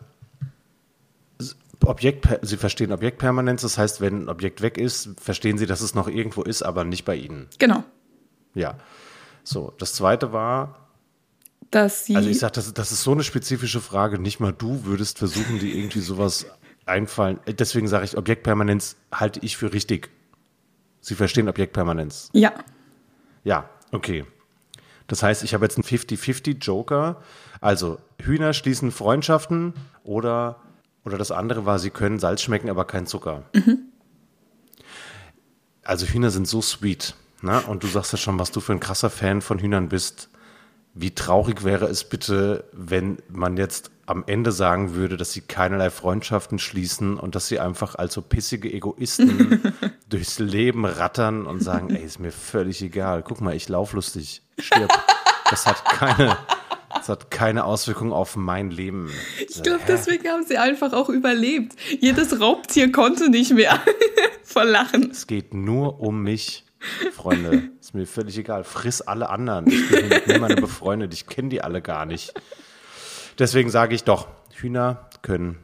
Objekt, Sie verstehen Objektpermanenz, das heißt, wenn ein Objekt weg ist, verstehen Sie, dass es noch irgendwo ist, aber nicht bei Ihnen. Genau. Ja. So, das zweite war, Dass sie. also ich sage, das, das ist so eine spezifische Frage, nicht mal du würdest versuchen, die irgendwie sowas einfallen. Deswegen sage ich, Objektpermanenz halte ich für richtig. Sie verstehen Objektpermanenz. ja, Ja, okay. Das heißt, ich habe jetzt einen 50-50 Joker. Also Hühner schließen Freundschaften oder, oder das andere war, sie können Salz schmecken, aber kein Zucker. Also Hühner sind so sweet. Ne? Und du sagst ja schon, was du für ein krasser Fan von Hühnern bist. Wie traurig wäre es bitte, wenn man jetzt am Ende sagen würde, dass sie keinerlei Freundschaften schließen und dass sie einfach als so pissige Egoisten durchs Leben rattern und sagen, ey, ist mir völlig egal. Guck mal, ich lauf lustig, stirb. Das hat keine, das hat keine Auswirkung auf mein Leben. Ich glaube, deswegen haben sie einfach auch überlebt. Jedes Raubtier konnte nicht mehr vor Lachen. Es geht nur um mich, Freunde. Ist mir völlig egal. Friss alle anderen. Ich bin mit niemandem befreundet. Ich kenne die alle gar nicht. Deswegen sage ich doch, Hühner können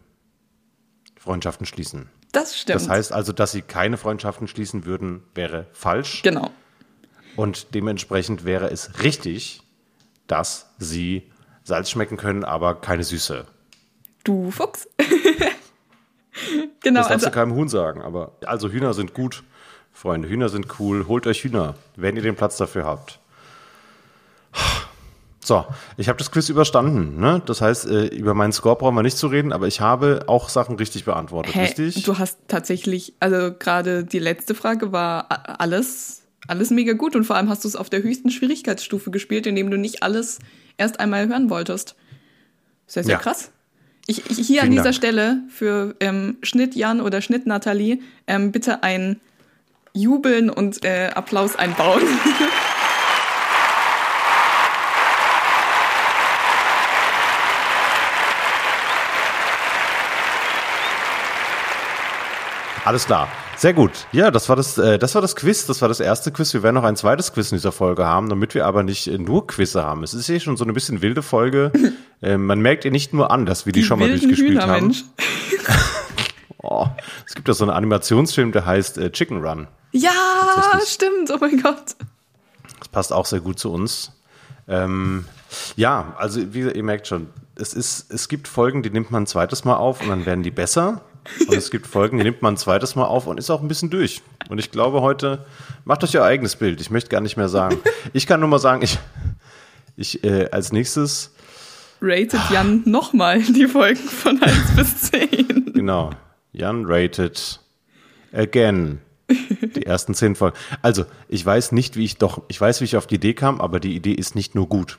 Freundschaften schließen. Das stimmt. Das heißt also, dass sie keine Freundschaften schließen würden, wäre falsch. genau. Und dementsprechend wäre es richtig, dass sie Salz schmecken können, aber keine Süße. Du Fuchs. genau, Das darfst also du keinem Huhn sagen. Aber also Hühner sind gut, Freunde. Hühner sind cool. Holt euch Hühner, wenn ihr den Platz dafür habt. So, ich habe das Quiz überstanden. Ne? Das heißt, äh, über meinen Score brauchen wir nicht zu reden, aber ich habe auch Sachen richtig beantwortet, Hä, richtig? du hast tatsächlich, also gerade die letzte Frage war alles, alles mega gut und vor allem hast du es auf der höchsten Schwierigkeitsstufe gespielt, indem du nicht alles erst einmal hören wolltest. Sehr, sehr Ja. krass. Ich, ich hier an Vielen dieser Dank. Stelle für ähm, Schnitt Jan oder Schnitt Nathalie ähm, bitte ein Jubeln und äh, Applaus einbauen. Alles klar. Sehr gut. Ja, das war das, äh, das war das Quiz. Das war das erste Quiz. Wir werden noch ein zweites Quiz in dieser Folge haben, damit wir aber nicht äh, nur Quizze haben. Es ist hier schon so eine bisschen wilde Folge. äh, man merkt ihr nicht nur an, dass wir die, schon mal durchgespielt Hühner, haben. Mensch. Oh, es gibt da so einen Animationsfilm, der heißt äh, Chicken Run. Ja, stimmt. Oh mein Gott. Das passt auch sehr gut zu uns. Ähm, ja, also wie ihr merkt schon, es, ist, es gibt Folgen, die nimmt man ein zweites Mal auf und dann werden die besser. Und es gibt Folgen, die nimmt man ein zweites Mal auf und ist auch ein bisschen durch. Und ich glaube heute, macht euch ihr eigenes Bild. Ich möchte gar nicht mehr sagen. Ich kann nur mal sagen, ich, ich äh, als nächstes, Rated Jan nochmal die Folgen von 1 bis 10. genau, Jan rated again. Die ersten zehn Folgen. Also, ich weiß nicht, wie ich doch, ich weiß, wie ich auf die Idee kam, aber die Idee ist nicht nur gut.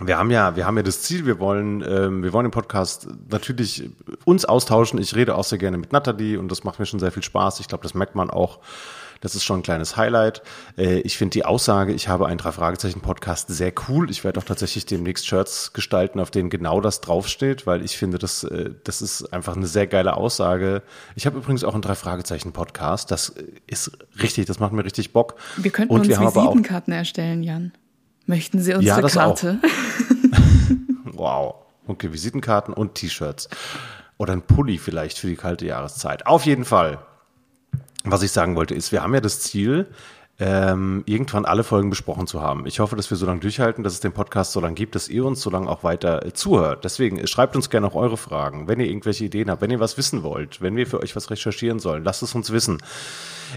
Wir haben ja, wir haben ja das Ziel, wir wollen, ähm, wir wollen im Podcast natürlich uns austauschen. Ich rede auch sehr gerne mit Nathalie und das macht mir schon sehr viel Spaß. Ich glaube, das merkt man auch. Das ist schon ein kleines Highlight. Äh, ich finde die Aussage, ich habe einen Drei-Fragezeichen-Podcast sehr cool. Ich werde auch tatsächlich demnächst Shirts gestalten, auf denen genau das draufsteht, weil ich finde, das, äh, das ist einfach eine sehr geile Aussage. Ich habe übrigens auch einen Drei-Fragezeichen-Podcast. Das äh, ist richtig, das macht mir richtig Bock. Wir könnten und uns wir auch Visitenkarten erstellen, Jan. Möchten Sie unsere Ja, das auch. Karte? Wow. Okay, Visitenkarten und T-Shirts. Oder ein Pulli vielleicht für die kalte Jahreszeit. Auf jeden Fall. Was ich sagen wollte, ist, wir haben ja das Ziel, ähm, irgendwann alle Folgen besprochen zu haben. Ich hoffe, dass wir so lange durchhalten, dass es den Podcast so lange gibt, dass ihr uns so lange auch weiter äh, zuhört. Deswegen äh, schreibt uns gerne auch eure Fragen, wenn ihr irgendwelche Ideen habt, wenn ihr was wissen wollt, wenn wir für euch was recherchieren sollen, lasst es uns wissen.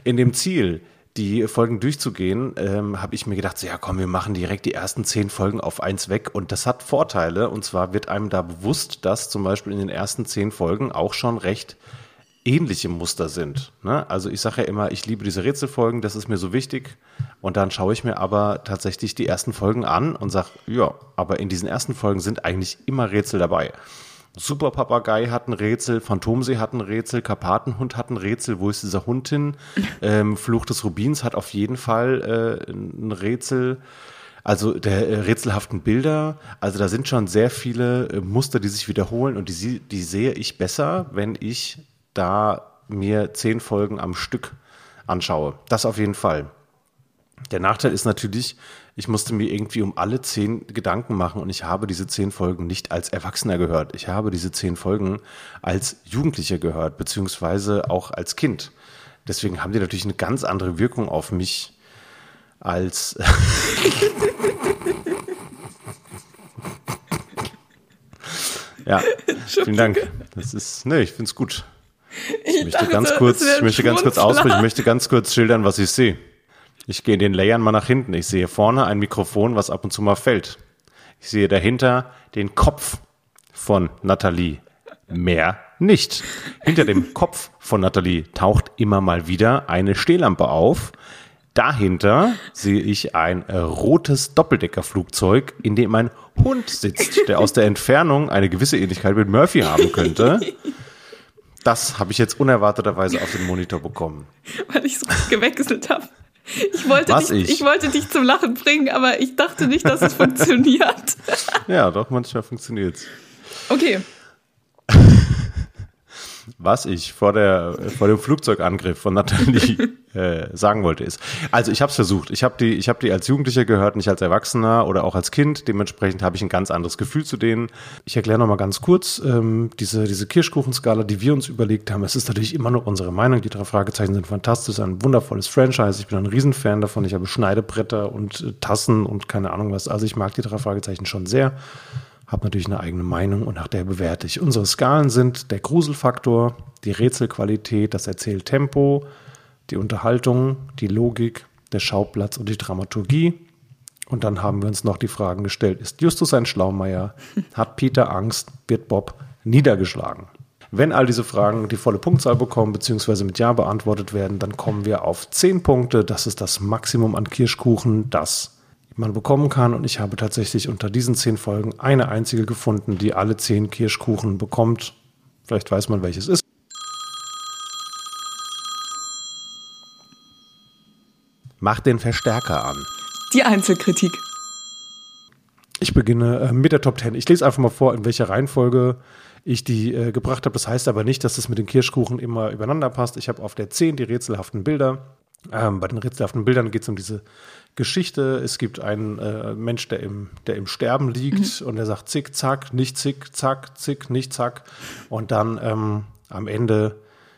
In dem Ziel, die Folgen durchzugehen, ähm, habe ich mir gedacht, so, ja komm, wir machen direkt die ersten zehn Folgen auf eins weg. Und das hat Vorteile. Und zwar wird einem da bewusst, dass zum Beispiel in den ersten zehn Folgen auch schon recht ähnliche Muster sind. Ne? Also ich sage ja immer, ich liebe diese Rätselfolgen, das ist mir so wichtig. Und dann schaue ich mir aber tatsächlich die ersten Folgen an und sage, ja, aber in diesen ersten Folgen sind eigentlich immer Rätsel dabei. Super Papagei hat ein Rätsel, Phantomsee hat ein Rätsel, Karpatenhund hat ein Rätsel, wo ist dieser Hund hin? Ähm, Fluch des Rubins hat auf jeden Fall äh, ein Rätsel. Also der äh, rätselhaften Bilder, also da sind schon sehr viele äh, Muster, die sich wiederholen und die, die sehe ich besser, wenn ich da mir zehn Folgen am Stück anschaue. Das auf jeden Fall. Der Nachteil ist natürlich, ich musste mir irgendwie um alle zehn Gedanken machen und ich habe diese zehn Folgen nicht als Erwachsener gehört. Ich habe diese zehn Folgen als Jugendlicher gehört, beziehungsweise auch als Kind. Deswegen haben die natürlich eine ganz andere Wirkung auf mich als. ja, vielen Dank. Das ist, ne, ich finde es gut. Ich möchte dachte, ganz kurz, ich möchte ganz kurz ausbrechen, ich möchte ganz kurz schildern, was ich sehe. Ich gehe in den Layern mal nach hinten. Ich sehe vorne ein Mikrofon, was ab und zu mal fällt. Ich sehe dahinter den Kopf von Nathalie. Mehr nicht. Hinter dem Kopf von Nathalie taucht immer mal wieder eine Stehlampe auf. Dahinter sehe ich ein rotes Doppeldeckerflugzeug, in dem ein Hund sitzt, der aus der Entfernung eine gewisse Ähnlichkeit mit Murphy haben könnte. Das habe ich jetzt unerwarteterweise auf den Monitor bekommen. Weil ich so gewechselt habe. Ich wollte, Was dich, ich? ich wollte dich zum Lachen bringen, aber ich dachte nicht, dass es funktioniert. Ja, doch, manchmal funktioniert's. Okay, Was ich vor, der, vor dem Flugzeugangriff von Nathalie äh, sagen wollte ist, also ich habe es versucht. Ich habe die, ich habe die als Jugendlicher gehört, nicht als Erwachsener oder auch als Kind. Dementsprechend habe ich ein ganz anderes Gefühl zu denen. Ich erkläre noch mal ganz kurz ähm, diese diese Kirschkuchenskala, die wir uns überlegt haben. Es ist natürlich immer nur unsere Meinung. Die drei Fragezeichen sind fantastisch, ein wundervolles Franchise. Ich bin ein Riesenfan davon. Ich habe Schneidebretter und äh, Tassen und keine Ahnung was. Also ich mag die drei Fragezeichen schon sehr habe natürlich eine eigene Meinung und nach der bewerte ich. Unsere Skalen sind der Gruselfaktor, die Rätselqualität, das Erzähltempo, die Unterhaltung, die Logik, der Schauplatz und die Dramaturgie. Und dann haben wir uns noch die Fragen gestellt, ist Justus ein Schlaumeier? Hat Peter Angst? Wird Bob niedergeschlagen? Wenn all diese Fragen die volle Punktzahl bekommen, beziehungsweise mit Ja beantwortet werden, dann kommen wir auf 10 Punkte. Das ist das Maximum an Kirschkuchen, das man bekommen kann. Und ich habe tatsächlich unter diesen zehn Folgen eine einzige gefunden, die alle zehn Kirschkuchen bekommt. Vielleicht weiß man, welches ist. Mach den Verstärker an. die Einzelkritik. Ich beginne äh, mit der Top 10. Ich lese einfach mal vor, in welcher Reihenfolge ich die äh, gebracht habe. Das heißt aber nicht, dass das mit den Kirschkuchen immer übereinander passt. Ich habe auf der 10 die rätselhaften Bilder. Ähm, bei den rätselhaften Bildern geht es um diese Geschichte. Es gibt einen äh, Mensch, der im, der im Sterben liegt und der sagt zick, zack, nicht zick, zack, zick, nicht zack. Und dann ähm, am Ende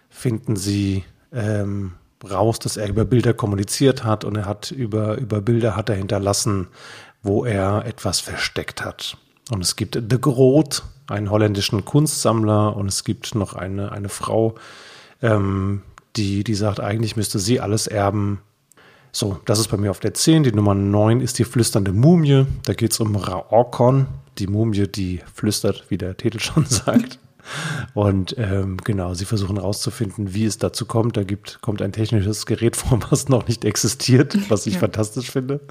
finden sie ähm, raus, dass er über Bilder kommuniziert hat und er hat über, über Bilder hat er hinterlassen, wo er etwas versteckt hat. Und es gibt De Groot, einen holländischen Kunstsammler, und es gibt noch eine, eine Frau, ähm, die, die sagt, eigentlich müsste sie alles erben. So, das ist bei mir auf der 10. Die Nummer 9 ist die flüsternde Mumie. Da geht es um Raorkon, die Mumie, die flüstert, wie der Titel schon sagt. Und ähm, genau, sie versuchen herauszufinden, wie es dazu kommt. Da gibt, kommt ein technisches Gerät vor, was noch nicht existiert, was ich Ja. fantastisch finde.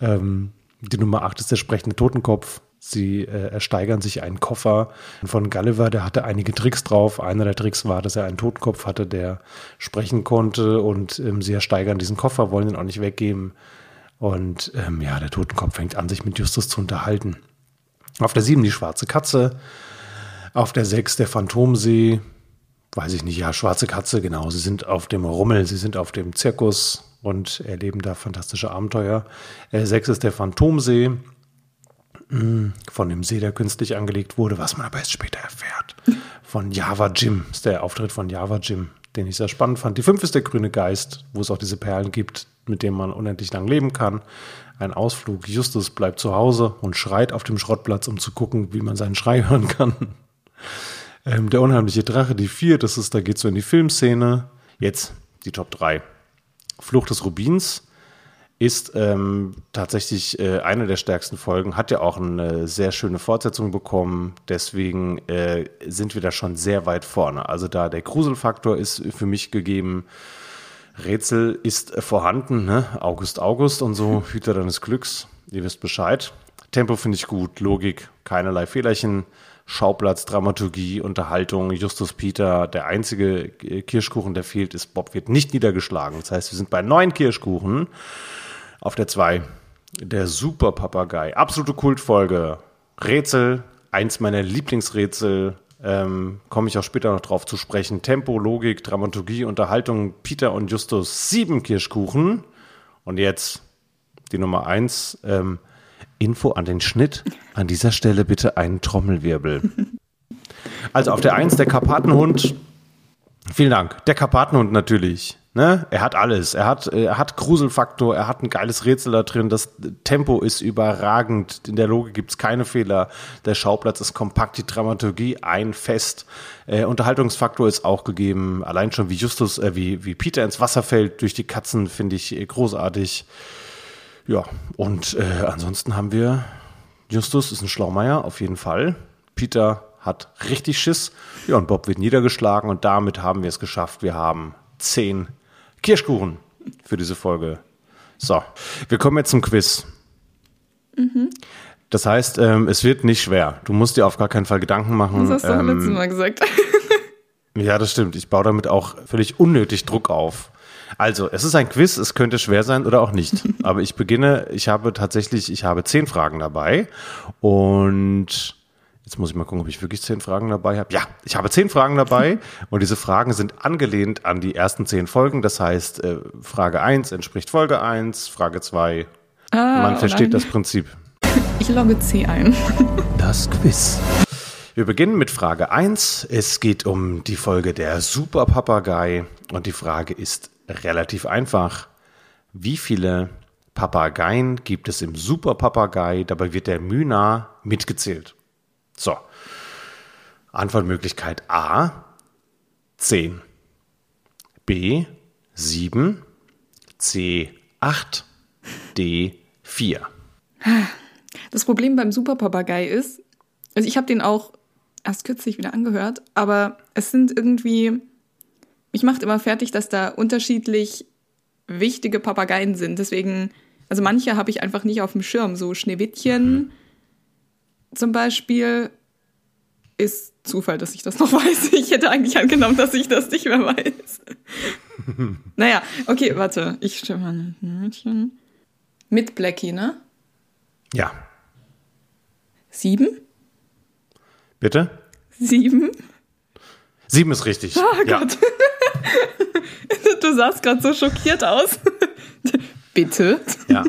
Ähm, die Nummer 8 ist der sprechende Totenkopf. Sie äh, ersteigern sich einen Koffer von Gulliver, der hatte einige Tricks drauf. Einer der Tricks war, dass er einen Totenkopf hatte, der sprechen konnte und ähm, sie ersteigern diesen Koffer, wollen ihn auch nicht weggeben. Und ähm, ja, der Totenkopf fängt an, sich mit Justus zu unterhalten. Auf der 7 die schwarze Katze. Auf der 6 der Phantomsee. Weiß ich nicht, ja, schwarze Katze, genau. Sie sind auf dem Rummel, sie sind auf dem Zirkus und erleben da fantastische Abenteuer. Äh, 6 ist der Phantomsee. Mm, Von dem See, der künstlich angelegt wurde, was man aber erst später erfährt. Von Java Jim ist der Auftritt von Java Jim, den ich sehr spannend fand. Die 5 ist der grüne Geist, wo es auch diese Perlen gibt, mit denen man unendlich lang leben kann. Ein Ausflug. Justus bleibt zu Hause und schreit auf dem Schrottplatz, um zu gucken, wie man seinen Schrei hören kann. Ähm, der unheimliche Drache, die 4, das ist, da geht so in die Filmszene. Jetzt die Top 3. Flucht des Rubins ist ähm, tatsächlich äh, eine der stärksten Folgen, hat ja auch eine sehr schöne Fortsetzung bekommen. Deswegen äh, sind wir da schon sehr weit vorne. Also da der Gruselfaktor ist für mich gegeben. Rätsel ist vorhanden, ne? August, August und so, Hüter deines Glücks. Ihr wisst Bescheid. Tempo finde ich gut, Logik, keinerlei Fehlerchen. Schauplatz, Dramaturgie, Unterhaltung, Justus Peter. Der einzige äh, Kirschkuchen, der fehlt, ist Bob wird nicht niedergeschlagen. Das heißt, wir sind bei neun Kirschkuchen. Auf der 2 der Super Papagei. Absolute Kultfolge. Rätsel, eins meiner Lieblingsrätsel. Ähm, Komme ich auch später noch drauf zu sprechen. Tempo, Logik, Dramaturgie, Unterhaltung. Peter und Justus, sieben Kirschkuchen. Und jetzt die Nummer 1. Ähm, Info an den Schnitt. An dieser Stelle bitte einen Trommelwirbel. Also auf der 1 der Karpatenhund. Vielen Dank. Der Karpatenhund natürlich. Ne? Er hat alles. Er hat, er hat Gruselfaktor, er hat ein geiles Rätsel da drin. Das Tempo ist überragend. In der Logik gibt's keine Fehler. Der Schauplatz ist kompakt, die Dramaturgie ein Fest. Äh, Unterhaltungsfaktor ist auch gegeben. Allein schon wie Justus, äh, wie, wie Peter ins Wasser fällt durch die Katzen, finde ich äh, großartig. Ja, und äh, ansonsten haben wir Justus ist ein Schlaumeier, auf jeden Fall. Peter hat richtig Schiss. Ja, und Bob wird niedergeschlagen und damit haben wir es geschafft. Wir haben zehn Kirschkuchen für diese Folge. So, wir kommen jetzt zum Quiz. Das heißt, ähm, es wird nicht schwer. Du musst dir auf gar keinen Fall Gedanken machen. Das hast du ähm, letztes Mal gesagt. ja, das stimmt. Ich baue damit auch völlig unnötig Druck auf. Also, es ist ein Quiz, es könnte schwer sein oder auch nicht. Aber ich beginne, ich habe tatsächlich, ich habe zehn Fragen dabei und jetzt muss ich mal gucken, ob ich wirklich zehn Fragen dabei habe. Ja, ich habe zehn Fragen dabei und diese Fragen sind angelehnt an die ersten zehn Folgen. Das heißt, äh, Frage eins entspricht Folge eins, Frage zwei. Man oh versteht nein. das Prinzip. Ich logge C ein. Das Quiz. Wir beginnen mit Frage 1. Es geht um die Folge der Super Papagei und die Frage ist relativ einfach. Wie viele Papageien gibt es im Super Papagei? Dabei wird der Myna mitgezählt. So. Antwortmöglichkeit A 10, B 7, C 8, D 4. Das Problem beim Superpapagei ist, also ich habe den auch erst kürzlich wieder angehört, aber es sind irgendwie, mich macht immer fertig, dass da unterschiedlich wichtige Papageien sind. Deswegen, also manche habe ich einfach nicht auf dem Schirm. So Schneewittchen zum Beispiel ist Zufall, dass ich das noch weiß. Ich hätte eigentlich angenommen, dass ich das nicht mehr weiß. naja, okay, warte. Ich stimme mal. Schneewittchen. Mit Blackie, ne? Ja, Sieben? bitte? Sieben? Sieben ist richtig. Oh ja. Gott. Du sahst gerade so schockiert aus. Bitte? Ja.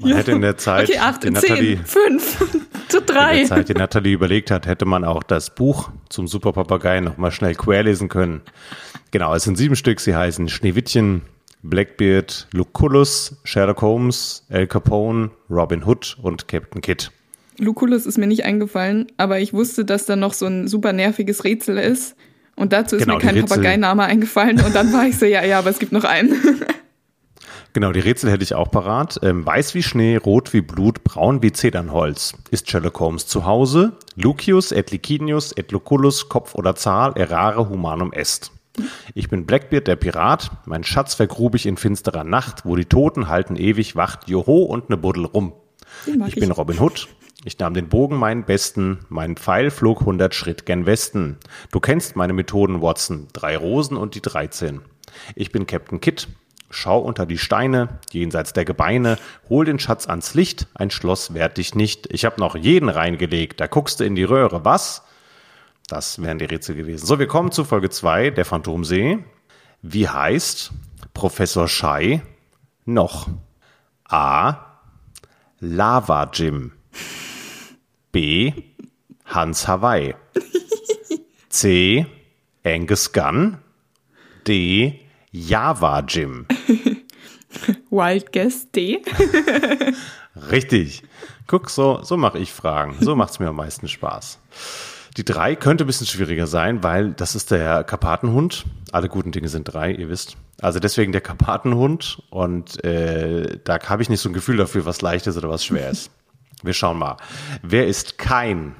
Man hätte in der Zeit, Okay, acht, die Nathalie, fünf, zu in drei. der Zeit, die Nathalie überlegt hat, hätte man auch das Buch zum Superpapagei noch mal schnell querlesen können. Genau, es sind sieben Stück. Sie heißen Schneewittchen, Blackbeard, Lucullus, Sherlock Holmes, Al Capone, Robin Hood und Captain Kidd. Lucullus ist mir nicht eingefallen, aber ich wusste, dass da noch so ein super nerviges Rätsel ist. Und dazu ist Genau, mir kein Papageiname eingefallen. Und dann war ich so, ja, ja, aber es gibt noch einen. Genau, die Rätsel hätte ich auch parat. Ähm, weiß wie Schnee, rot wie Blut, braun wie Zedernholz. Ist Sherlock Holmes zu Hause? Lucius et Licinius et Lucullus, Kopf oder Zahl, errare humanum est. Ich bin Blackbeard, der Pirat. Mein Schatz vergrub ich in finsterer Nacht, wo die Toten halten ewig Wacht. Joho und ne Buddel rum. Mag Ich bin Robin Hood. Ich nahm den Bogen meinen besten, mein Pfeil flog hundert Schritt gen Westen. Du kennst meine Methoden, Watson, drei Rosen und die dreizehn. Ich bin Captain Kidd. Schau unter die Steine, jenseits der Gebeine, hol den Schatz ans Licht, ein Schloss wehrt dich nicht. Ich hab noch jeden reingelegt, da guckst du in die Röhre, was? Das wären die Rätsel gewesen. So, wir kommen zu Folge 2, der Phantomsee. Wie heißt Professor Schei noch? A. Lava Jim. B. Hans Hawaii. C. Angus Gunn. D. Java Jim. Wild Guess D. Richtig. Guck, so, so mache ich Fragen. So macht's mir am meisten Spaß. Die drei könnte ein bisschen schwieriger sein, weil das ist der Karpatenhund. Alle guten Dinge sind drei, ihr wisst. Also deswegen der Karpatenhund. Und äh, da habe ich nicht so ein Gefühl dafür, was leicht ist oder was schwer ist. Wir schauen mal. Wer ist kein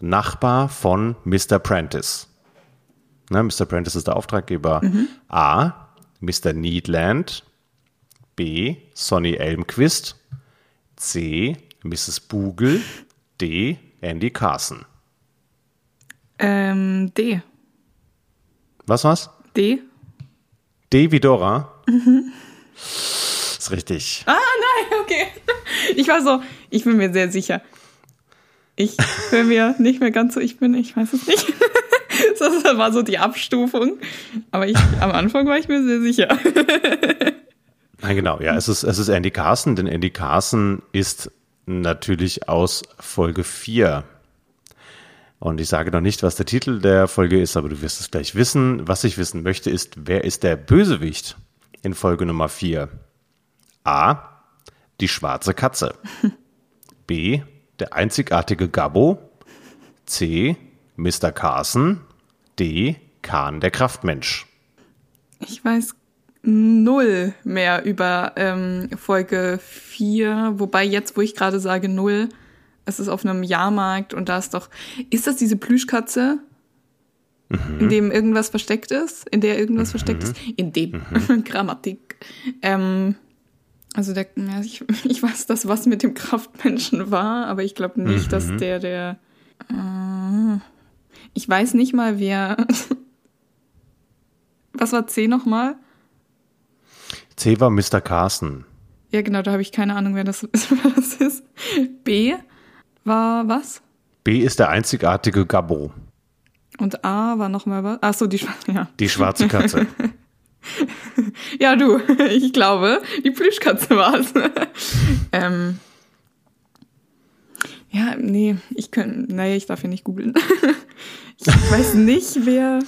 Nachbar von Mr. Prentice? Ne, Mr. Prentice ist der Auftraggeber. A. Mr. Needland. B. Sonny Elmquist. C. Mrs. Bugel. D. Andy Carson. Ähm, D. Was war's? D. D wie Dora. Ist richtig. Ah, nein, okay. Ich war so, ich bin mir sehr sicher. Ich bin mir nicht mehr ganz so, ich bin, ich weiß es nicht. Das war so die Abstufung. Aber ich, am Anfang war ich mir sehr sicher. Nein, genau. Ja, es ist, es ist Andy Carson, denn Andy Carson ist natürlich aus Folge 4. Und ich sage noch nicht, was der Titel der Folge ist, aber du wirst es gleich wissen. Was ich wissen möchte, ist, wer ist der Bösewicht in Folge Nummer 4? A. Die schwarze Katze. B. Der einzigartige Gabbo. C. Mr. Carson. D. Kahn der Kraftmensch. Ich weiß null mehr über ähm, Folge 4, wobei jetzt, wo ich gerade sage null, es ist auf einem Jahrmarkt und da ist doch, ist das diese Plüschkatze, mhm. in dem irgendwas versteckt ist, in der irgendwas mhm. versteckt ist, in dem mhm. Grammatik. Ähm, also der, ja, ich, ich weiß, dass was mit dem Kraftmenschen war, aber ich glaube nicht, dass mhm. der der äh, ich weiß nicht mal, wer. was war C nochmal? C war Mr. Carson. Ja, genau, da habe ich keine Ahnung, wer das, ist. B war was? B ist der einzigartige Gabbo. Und A war nochmal was? Ach so, die, ja. die schwarze Katze. ja, du, ich glaube, die Plüschkatze war es. ähm, ja, nee, ich kann, naja, ich darf ja nicht googeln. ich weiß nicht, wer.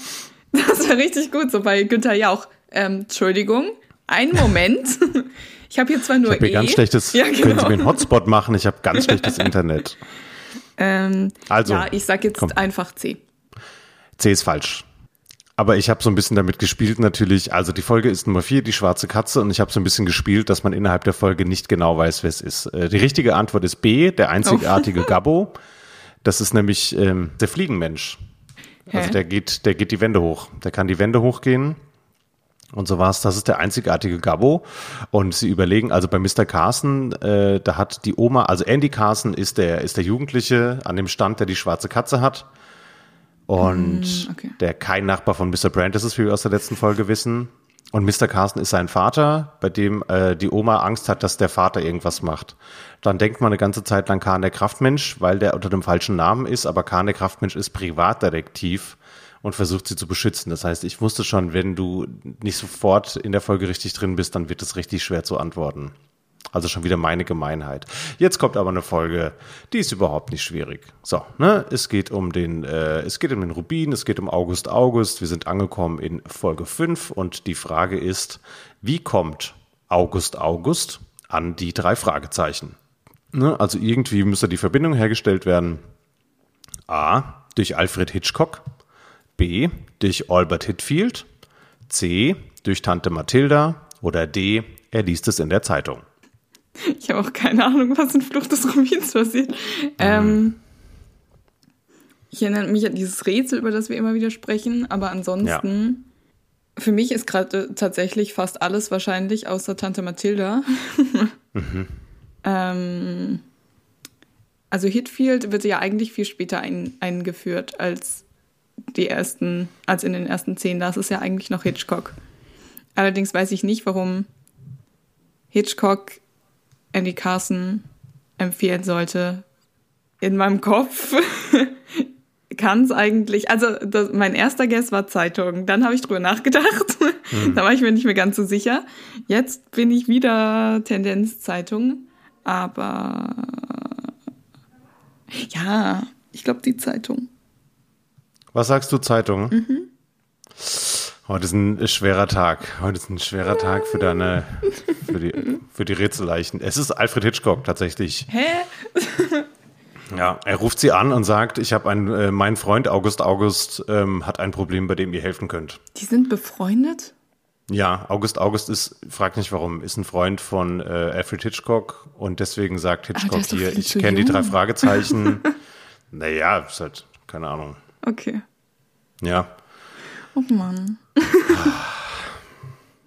Das wäre richtig gut, so bei Günther Jauch. Ähm, Entschuldigung, einen Moment. Ich habe hier zwar nur ich hab E. ganz schlechtes, ja, genau. können Sie mir einen Hotspot machen? Ich habe ganz schlechtes Internet. Ähm, also, ja, ich sag jetzt komm. einfach C. C ist falsch. Aber ich habe so ein bisschen damit gespielt natürlich. Also die Folge ist Nummer vier, die schwarze Katze. Und ich habe so ein bisschen gespielt, dass man innerhalb der Folge nicht genau weiß, wer es ist. Äh, die richtige Antwort ist B, der einzigartige oh. Gabbo. Das ist nämlich ähm, der Fliegenmensch. Hä? Also der geht, der geht die Wände hoch. Der kann die Wände hochgehen. Und so war es, das ist der einzigartige Gabbo. Und sie überlegen, also bei Mr. Carson, äh, da hat die Oma, also Andy Carson ist der, ist der Jugendliche an dem Stand, der die schwarze Katze hat. Und mm, okay. der kein Nachbar von Mr. Brandt ist, wie wir aus der letzten Folge wissen. Und Mr. Carsten ist sein Vater, bei dem äh, die Oma Angst hat, dass der Vater irgendwas macht. Dann denkt man eine ganze Zeit lang Kahn der Kraftmensch, weil der unter dem falschen Namen ist, aber Kahn der Kraftmensch ist Privatdetektiv und versucht sie zu beschützen. Das heißt, ich wusste schon, wenn du nicht sofort in der Folge richtig drin bist, dann wird es richtig schwer zu antworten. Also schon wieder meine Gemeinheit. Jetzt kommt aber eine Folge, die ist überhaupt nicht schwierig. So, ne, es geht um den, äh, es geht um den Rubin, es geht um August August. Wir sind angekommen in Folge 5 und die Frage ist, wie kommt August August an die drei Fragezeichen? Ne, also irgendwie müsste die Verbindung hergestellt werden. A. Durch Alfred Hitchcock. B. Durch Albert Hitfield. C. Durch Tante Mathilda. Oder D. Er liest es in der Zeitung. Ich habe auch keine Ahnung, was in Flucht des Rubins passiert. Mhm. Ähm, ich erinnere mich an dieses Rätsel, über das wir immer wieder sprechen, aber ansonsten, ja. für mich ist gerade tatsächlich fast alles wahrscheinlich außer Tante Mathilda. mhm. ähm, also Hitfield wird ja eigentlich viel später ein, eingeführt als die ersten, als in den ersten zehn. Da ist es ja eigentlich noch Hitchcock. Allerdings weiß ich nicht, warum Hitchcock Andy Carson empfehlen sollte. In meinem Kopf kann es eigentlich, also das, mein erster Guess war Zeitung. Dann habe ich drüber nachgedacht. Mhm. da war ich mir nicht mehr ganz so sicher. Jetzt bin ich wieder Tendenz Zeitung. Aber ja, ich glaube die Zeitung. Was sagst du Zeitung? Mhm. Heute ist ein schwerer Tag. Heute ist ein schwerer Tag für deine, für die, für die Rätselleichen. Es ist Alfred Hitchcock tatsächlich. Hä? Ja, er ruft sie an und sagt, ich habe einen, äh, mein Freund August August ähm, hat ein Problem, bei dem ihr helfen könnt. Die sind befreundet? Ja, August August ist, frag nicht warum, ist ein Freund von äh, Alfred Hitchcock und deswegen sagt Hitchcock hier, ich kenne die drei Fragezeichen. naja, ist halt, keine Ahnung. Okay. Ja. Oh Mann.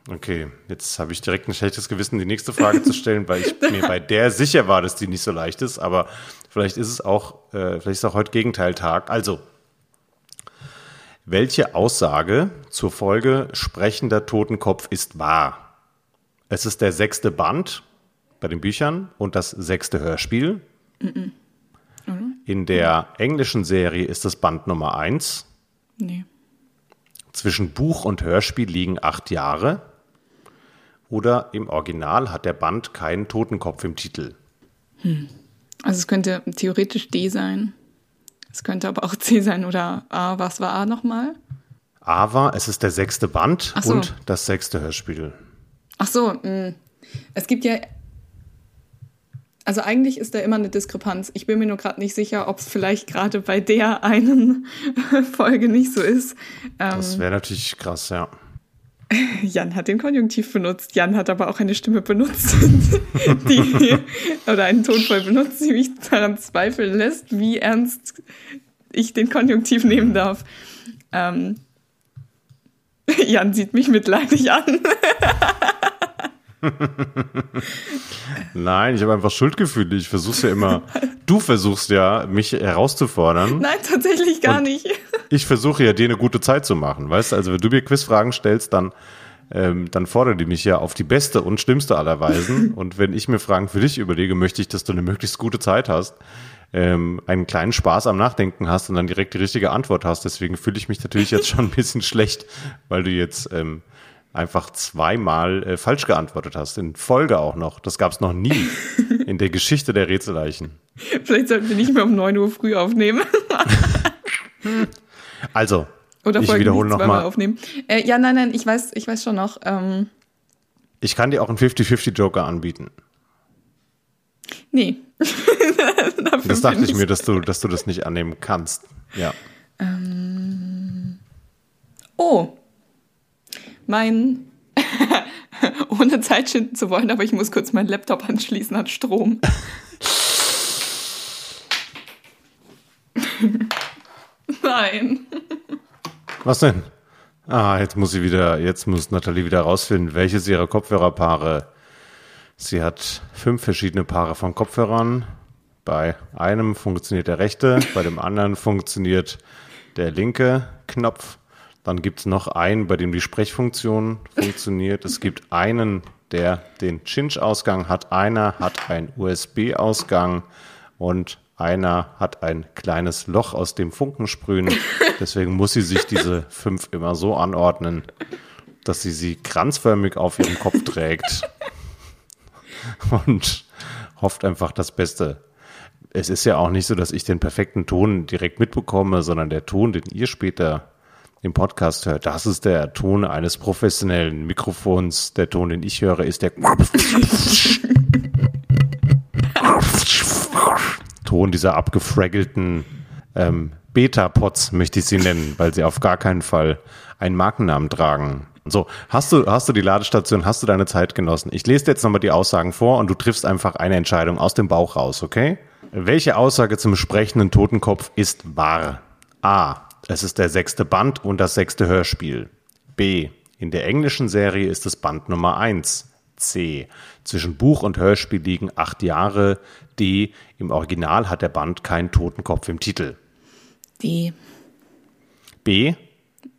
Okay, jetzt habe ich direkt ein schlechtes Gewissen, die nächste Frage zu stellen, weil ich mir bei der sicher war, dass die nicht so leicht ist. Aber vielleicht ist es auch, äh, vielleicht ist auch heute Gegenteiltag. Also, welche Aussage zur Folge sprechender Totenkopf ist wahr? Es ist der sechste Band bei den Büchern und das sechste Hörspiel. Mhm. In der englischen Serie ist das Band Nummer eins. Nee. Zwischen Buch und Hörspiel liegen acht Jahre. Oder im Original hat der Band keinen Totenkopf im Titel. Hm. Also es könnte theoretisch D sein. Es könnte aber auch C sein oder A. Was war A nochmal? A war, es ist der sechste Band so. und das sechste Hörspiel. Ach so, mh. es gibt ja. Also eigentlich ist da immer eine Diskrepanz. Ich bin mir nur gerade nicht sicher, ob es vielleicht gerade bei der einen Folge nicht so ist. Ähm, Das wäre natürlich krass, ja. Jan hat den Konjunktiv benutzt. Jan hat aber auch eine Stimme benutzt, die oder einen Tonfall benutzt, die mich daran zweifeln lässt, wie ernst ich den Konjunktiv nehmen darf. Ähm, Jan sieht mich mitleidig an. Nein, ich habe einfach Schuldgefühle. Ich versuch's ja immer. Du versuchst ja, mich herauszufordern. Nein, tatsächlich gar Und- nicht. Ich versuche ja, dir eine gute Zeit zu machen. Weißt du, also wenn du mir Quizfragen stellst, dann, ähm, dann fordert die mich ja auf die beste und schlimmste aller Weisen. Und wenn ich mir Fragen für dich überlege, möchte ich, dass du eine möglichst gute Zeit hast, ähm, einen kleinen Spaß am Nachdenken hast und dann direkt die richtige Antwort hast. Deswegen fühle ich mich natürlich jetzt schon ein bisschen schlecht, weil du jetzt ähm, einfach zweimal äh, falsch geantwortet hast. In Folge auch noch. Das gab es noch nie in der Geschichte der Rätselleichen. Vielleicht sollten wir nicht mehr um 9 Uhr früh aufnehmen. Also, Oder ich wiederhole nochmal. aufnehmen. Äh, ja, nein, nein, ich weiß, ich weiß schon noch. Ähm, Ich kann dir auch einen 50-50 Joker anbieten. nee. Das dachte ich mir, dass du, dass du das nicht annehmen kannst. Ja. Oh. Mein. Ohne Zeit schinden zu wollen, aber ich muss kurz meinen Laptop anschließen, hat Strom. Nein. Was denn? Ah, jetzt muss sie wieder, jetzt muss Nathalie wieder rausfinden, welches ihrer Kopfhörerpaare. Sie hat fünf verschiedene Paare von Kopfhörern. Bei einem funktioniert der rechte, bei dem anderen funktioniert der linke Knopf. Dann gibt es noch einen, bei dem die Sprechfunktion funktioniert. Es gibt einen, der den Cinch-Ausgang hat. Einer hat einen USB-Ausgang und einer hat ein kleines Loch, aus dem Funken sprühen. Deswegen muss sie sich diese fünf immer so anordnen, dass sie sie kranzförmig auf ihrem Kopf trägt und hofft einfach das Beste. Es ist ja auch nicht so, dass ich den perfekten Ton direkt mitbekomme, sondern der Ton, den ihr später im Podcast hört, das ist der Ton eines professionellen Mikrofons. Der Ton, den ich höre, ist der Ton dieser abgefraggelten ähm, Beta-Pots, möchte ich sie nennen, weil sie auf gar keinen Fall einen Markennamen tragen. So, hast du, hast du die Ladestation, hast du deine Zeit genossen? Ich lese dir jetzt nochmal die Aussagen vor und du triffst einfach eine Entscheidung aus dem Bauch raus, okay? Welche Aussage zum sprechenden Totenkopf ist wahr? A. Es ist der sechste Band und das sechste Hörspiel. B. In der englischen Serie ist es Band Nummer 1. C. Zwischen Buch und Hörspiel liegen acht Jahre. D. Im Original hat der Band keinen Totenkopf im Titel. D. B.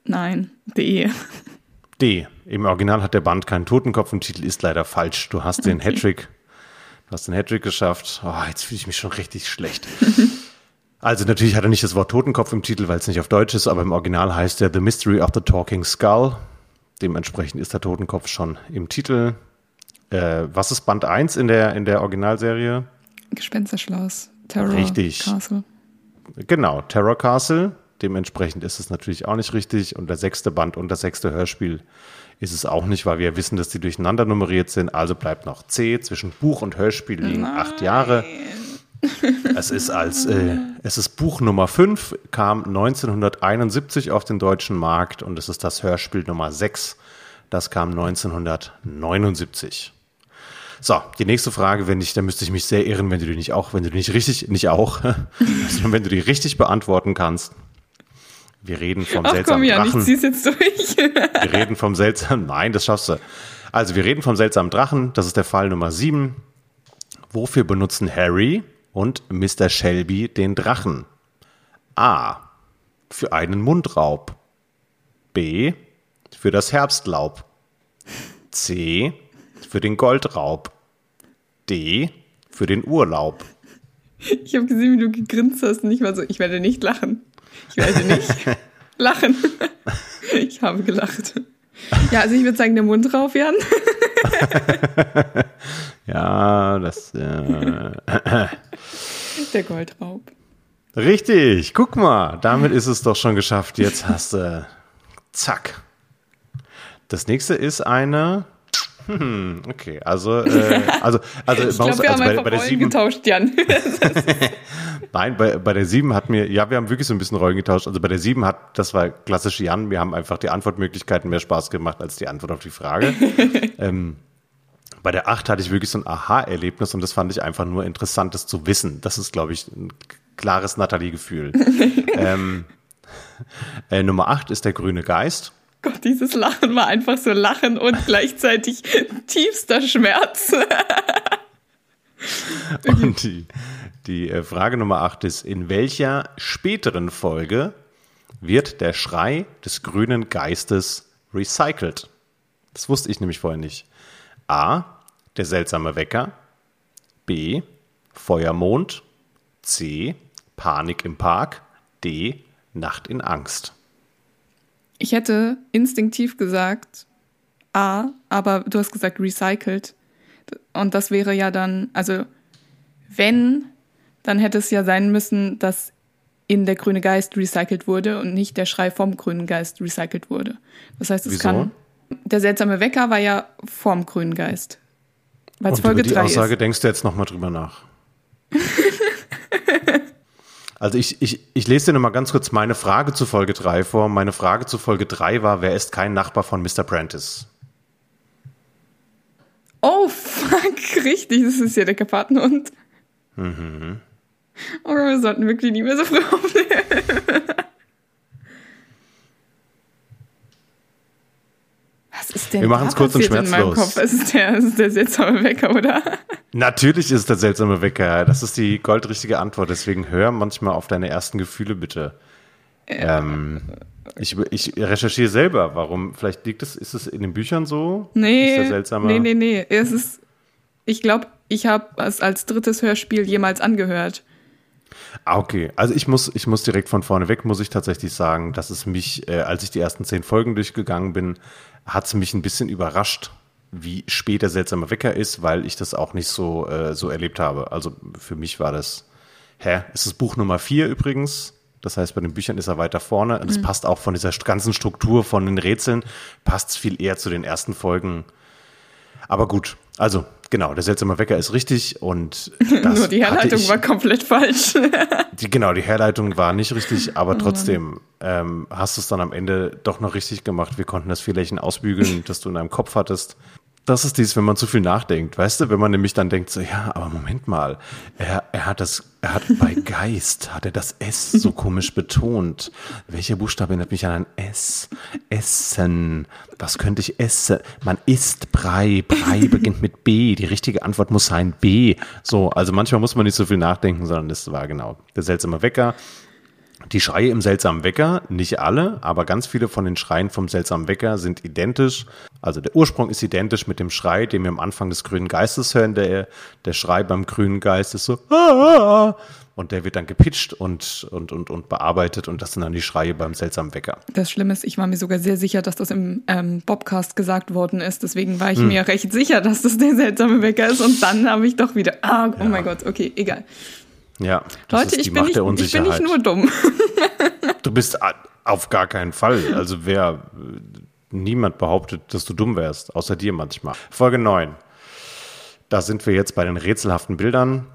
Nein. D. D. Im Original hat der Band keinen Totenkopf im Titel, ist leider falsch. Du hast den Hattrick, du hast den Hattrick geschafft. Oh, jetzt fühle ich mich schon richtig schlecht. Also natürlich hat er nicht das Wort Totenkopf im Titel, weil es nicht auf Deutsch ist, aber im Original heißt er The Mystery of the Talking Skull. Dementsprechend ist der Totenkopf schon im Titel. Äh, was ist Band 1 in der, in der Originalserie? Gespensterschloss. Terror Richtig. Castle. Genau, Terror Castle. Dementsprechend ist es natürlich auch nicht richtig. Und der sechste Band und das sechste Hörspiel ist es auch nicht, weil wir wissen, dass die durcheinander nummeriert sind. Also bleibt noch C. Zwischen Buch und Hörspiel liegen acht Jahre. Es ist als, äh, es ist Buch Nummer 5, kam 1971 auf den deutschen Markt und es ist das Hörspiel Nummer 6. Das kam 1979. So, die nächste Frage, wenn ich, da müsste ich mich sehr irren, wenn du die nicht auch, wenn du die nicht richtig, nicht auch, sondern wenn du die richtig beantworten kannst. Wir reden vom Ach komm, seltsamen Jan, ich Drachen. zieh's jetzt durch. Wir reden vom seltsamen, nein, das schaffst du. Also, wir reden vom seltsamen Drachen. Das ist der Fall Nummer 7. Wofür benutzen Harry und Mr. Shelby den Drachen? A. Für einen Mundraub. B. Für das Herbstlaub. C. Für den Goldraub. D. Für den Urlaub. Ich habe gesehen, wie du gegrinst hast und ich war so, ich werde nicht lachen. Ich werde nicht lachen. Ich habe gelacht. Ja, also ich würde sagen, der Mund drauf, Jan. Ja, das. Äh, Der Goldraub. Richtig, guck mal, damit ist es doch schon geschafft. Jetzt hast du, zack. Das nächste ist eine, hm, okay, also, äh, also, also, Ich glaube, wir also haben einfach Rollen getauscht, Jan. Nein, bei, bei der 7 hat mir, ja, wir haben wirklich so ein bisschen Rollen getauscht. Also bei der 7 hat, das war klassisch Jan, mir haben einfach die Antwortmöglichkeiten mehr Spaß gemacht als die Antwort auf die Frage. ähm, bei der 8 hatte ich wirklich so ein Aha-Erlebnis und das fand ich einfach nur interessant, das zu wissen. Das ist, glaube ich, ein klares Nathalie-Gefühl. ähm, äh, Nummer 8 ist der grüne Geist. Gott, dieses Lachen war einfach so Lachen und gleichzeitig tiefster Schmerz. Und die, die äh, Frage Nummer 8 ist, in welcher späteren Folge wird der Schrei des grünen Geistes recycelt? Das wusste ich nämlich vorher nicht. A. Der seltsame Wecker. B. Feuermond. C. Panik im Park. D. Nacht in Angst. Ich hätte instinktiv gesagt A, aber du hast gesagt recycelt. Und das wäre ja dann, also wenn, dann hätte es ja sein müssen, dass in der grüne Geist recycelt wurde und nicht der Schrei vom grünen Geist recycelt wurde. Das heißt, es Wieso? kann. Der seltsame Wecker war ja vom grünen Geist. Weil es Folge über die 3 Aussage ist. denkst du jetzt nochmal drüber nach. also ich, ich, ich lese dir nochmal ganz kurz meine Frage zu Folge 3 vor. Meine Frage zu Folge 3 war, wer ist kein Nachbar von Mr. Prentice? Oh, fuck, richtig, das ist ja der Karpatenhund. Mhm. Oh, wir sollten wirklich nie mehr so früh aufnehmen. Was ist denn Wir machen's kurz und schmerzlos. Kopf? Es ist der, es ist der seltsame Wecker, oder? Natürlich ist es der seltsame Wecker. Das ist die goldrichtige Antwort. Deswegen hör manchmal auf deine ersten Gefühle bitte. Ähm, ich, ich recherchiere selber. Warum? Vielleicht liegt es, ist es in den Büchern so? Nee, Ist der seltsame? nee, nee, nee. Es ist, ich glaube, ich habe es als drittes Hörspiel jemals angehört. Ah, okay. Also ich muss, ich muss direkt von vorne weg, muss ich tatsächlich sagen, dass es mich, äh, als ich die ersten zehn Folgen durchgegangen bin, hat es mich ein bisschen überrascht, wie spät der seltsame Wecker ist, weil ich das auch nicht so, äh, so erlebt habe. Also für mich war das, hä? Es ist Buch Nummer vier übrigens. Das heißt, bei den Büchern ist er weiter vorne. Und es passt auch von dieser ganzen Struktur von den Rätseln, passt viel eher zu den ersten Folgen. Aber gut, also genau, der seltsame Wecker ist richtig und das Nur die Herleitung ich- war komplett falsch. die, genau, die Herleitung war nicht richtig, aber trotzdem ähm, hast du es dann am Ende doch noch richtig gemacht. Wir konnten das Fehlerchen ausbügeln, das du in deinem Kopf hattest. Das ist dies, wenn man zu viel nachdenkt, weißt du, wenn man nämlich dann denkt so, ja, aber Moment mal, er, er hat das, er hat bei Geist, hat er das S so komisch betont. Welcher Buchstabe erinnert mich an ein S? Essen. Was könnte ich essen? Man isst Brei. Brei beginnt mit B. Die richtige Antwort muss sein B. So, also manchmal muss man nicht so viel nachdenken, sondern das war genau der seltsame Wecker. Die Schreie im seltsamen Wecker, nicht alle, aber ganz viele von den Schreien vom seltsamen Wecker sind identisch. Also der Ursprung ist identisch mit dem Schrei, den wir am Anfang des grünen Geistes hören. Der, der Schrei beim grünen Geist ist so, "Ah!" und der wird dann gepitcht und, und, und, und bearbeitet und das sind dann die Schreie beim seltsamen Wecker. Das Schlimme ist, ich war mir sogar sehr sicher, dass das im ähm, Bobcast gesagt worden ist. Deswegen war ich Hm. mir recht sicher, dass das der seltsame Wecker ist. Und dann habe ich doch wieder, ah, oh mein Gott, okay, egal. Ja, das Leute, ist die ich bin, Macht nicht, der ich bin Unsicherheit. nicht nur dumm. Du bist auf gar keinen Fall. Also wer, niemand behauptet, dass du dumm wärst, außer dir manchmal. Folge 9. Da sind wir jetzt bei den rätselhaften Bildern.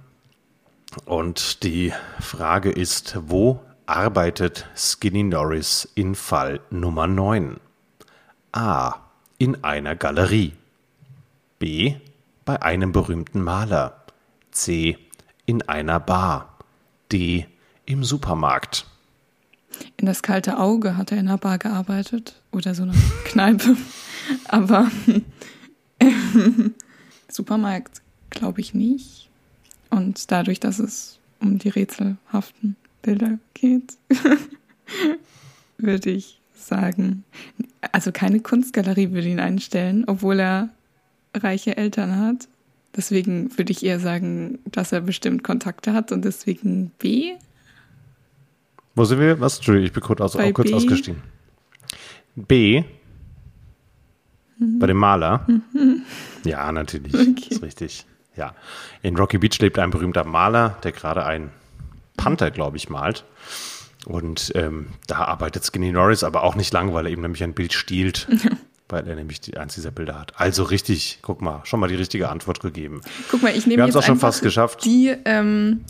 Und die Frage ist, wo arbeitet Skinny Norris in Fall Nummer 9? A. In einer Galerie. B. Bei einem berühmten Maler. C. In einer Bar. D. Im Supermarkt. In das kalte Auge hat er in einer Bar gearbeitet oder so eine Kneipe. Aber Supermarkt glaube ich nicht. Und dadurch, dass es um die rätselhaften Bilder geht, würde ich sagen, also keine Kunstgalerie würde ihn einstellen, obwohl er reiche Eltern hat. Deswegen würde ich eher sagen, dass er bestimmt Kontakte hat und deswegen B. Wo sind wir? Was? Entschuldigung, ich bin kurz, aus, kurz B. ausgestiegen. B. Bei dem Maler. Ja, natürlich. Okay. Ist richtig. Ja. In Rocky Beach lebt ein berühmter Maler, der gerade ein Panther, glaube ich, malt. Und ähm, da arbeitet Skinny Norris aber auch nicht lang, weil er eben nämlich ein Bild stiehlt. weil er nämlich die, eins dieser Bilder hat. Also richtig, guck mal, schon mal die richtige Antwort gegeben. Guck mal, ich nehme Wir jetzt auch schon fast geschafft. Die ähm,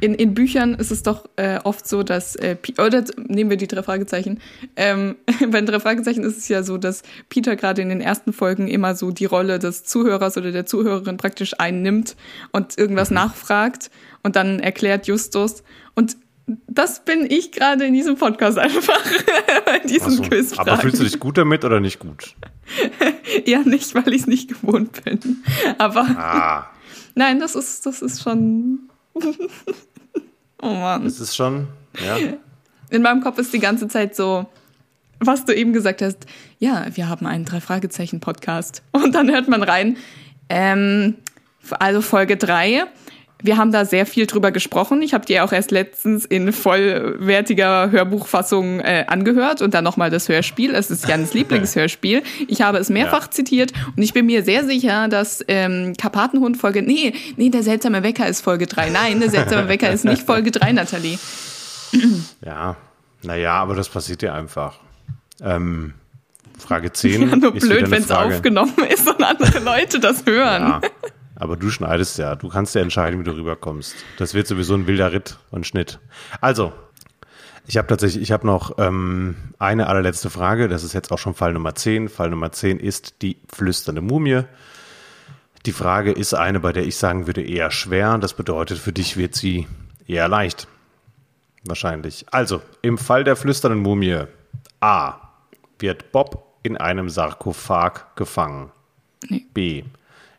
in, in Büchern ist es doch äh, oft so, dass äh, oder nehmen wir die drei Fragezeichen. Ähm, bei den drei Fragezeichen ist es ja so, dass Peter gerade in den ersten Folgen immer so die Rolle des Zuhörers oder der Zuhörerin praktisch einnimmt und irgendwas Mhm. nachfragt und dann erklärt Justus und das bin ich gerade in diesem Podcast einfach diesen Ach so, Quizfragen. aber fühlst du dich gut damit oder nicht gut? Eher nicht, weil ich es nicht gewohnt bin. Aber Ah, nein, das ist, das ist schon. oh Mann. es ist schon, ja. In meinem Kopf ist die ganze Zeit so, was du eben gesagt hast. Ja, wir haben einen Drei-Fragezeichen-Podcast. Und dann hört man rein, ähm, also Folge 3. Wir haben da sehr viel drüber gesprochen. Ich habe die auch erst letztens in vollwertiger Hörbuchfassung äh, angehört und dann nochmal das Hörspiel. Es ist Jans Lieblingshörspiel. Ich habe es mehrfach Ja. zitiert und ich bin mir sehr sicher, dass ähm, Karpatenhund Folge. Nee, nee, der seltsame Wecker ist Folge 3. Nein, der seltsame Wecker ist nicht Folge 3, Nathalie. Ja, naja, aber das passiert ja einfach. Ähm, Frage 10. Ja, nur blöd, wenn es aufgenommen ist und andere Leute das hören. Ja, aber du schneidest ja. Du kannst ja entscheiden, wie du rüberkommst. Das wird sowieso ein wilder Ritt und Schnitt. Also, ich habe tatsächlich, ich habe noch ähm, eine allerletzte Frage. Das ist jetzt auch schon Fall Nummer 10. Fall Nummer 10 ist die flüsternde Mumie. Die Frage ist eine, bei der ich sagen würde, eher schwer. Das bedeutet, für dich wird sie eher leicht. Wahrscheinlich. Also, im Fall der flüsternden Mumie A. Wird Bob in einem Sarkophag gefangen. Nee. B.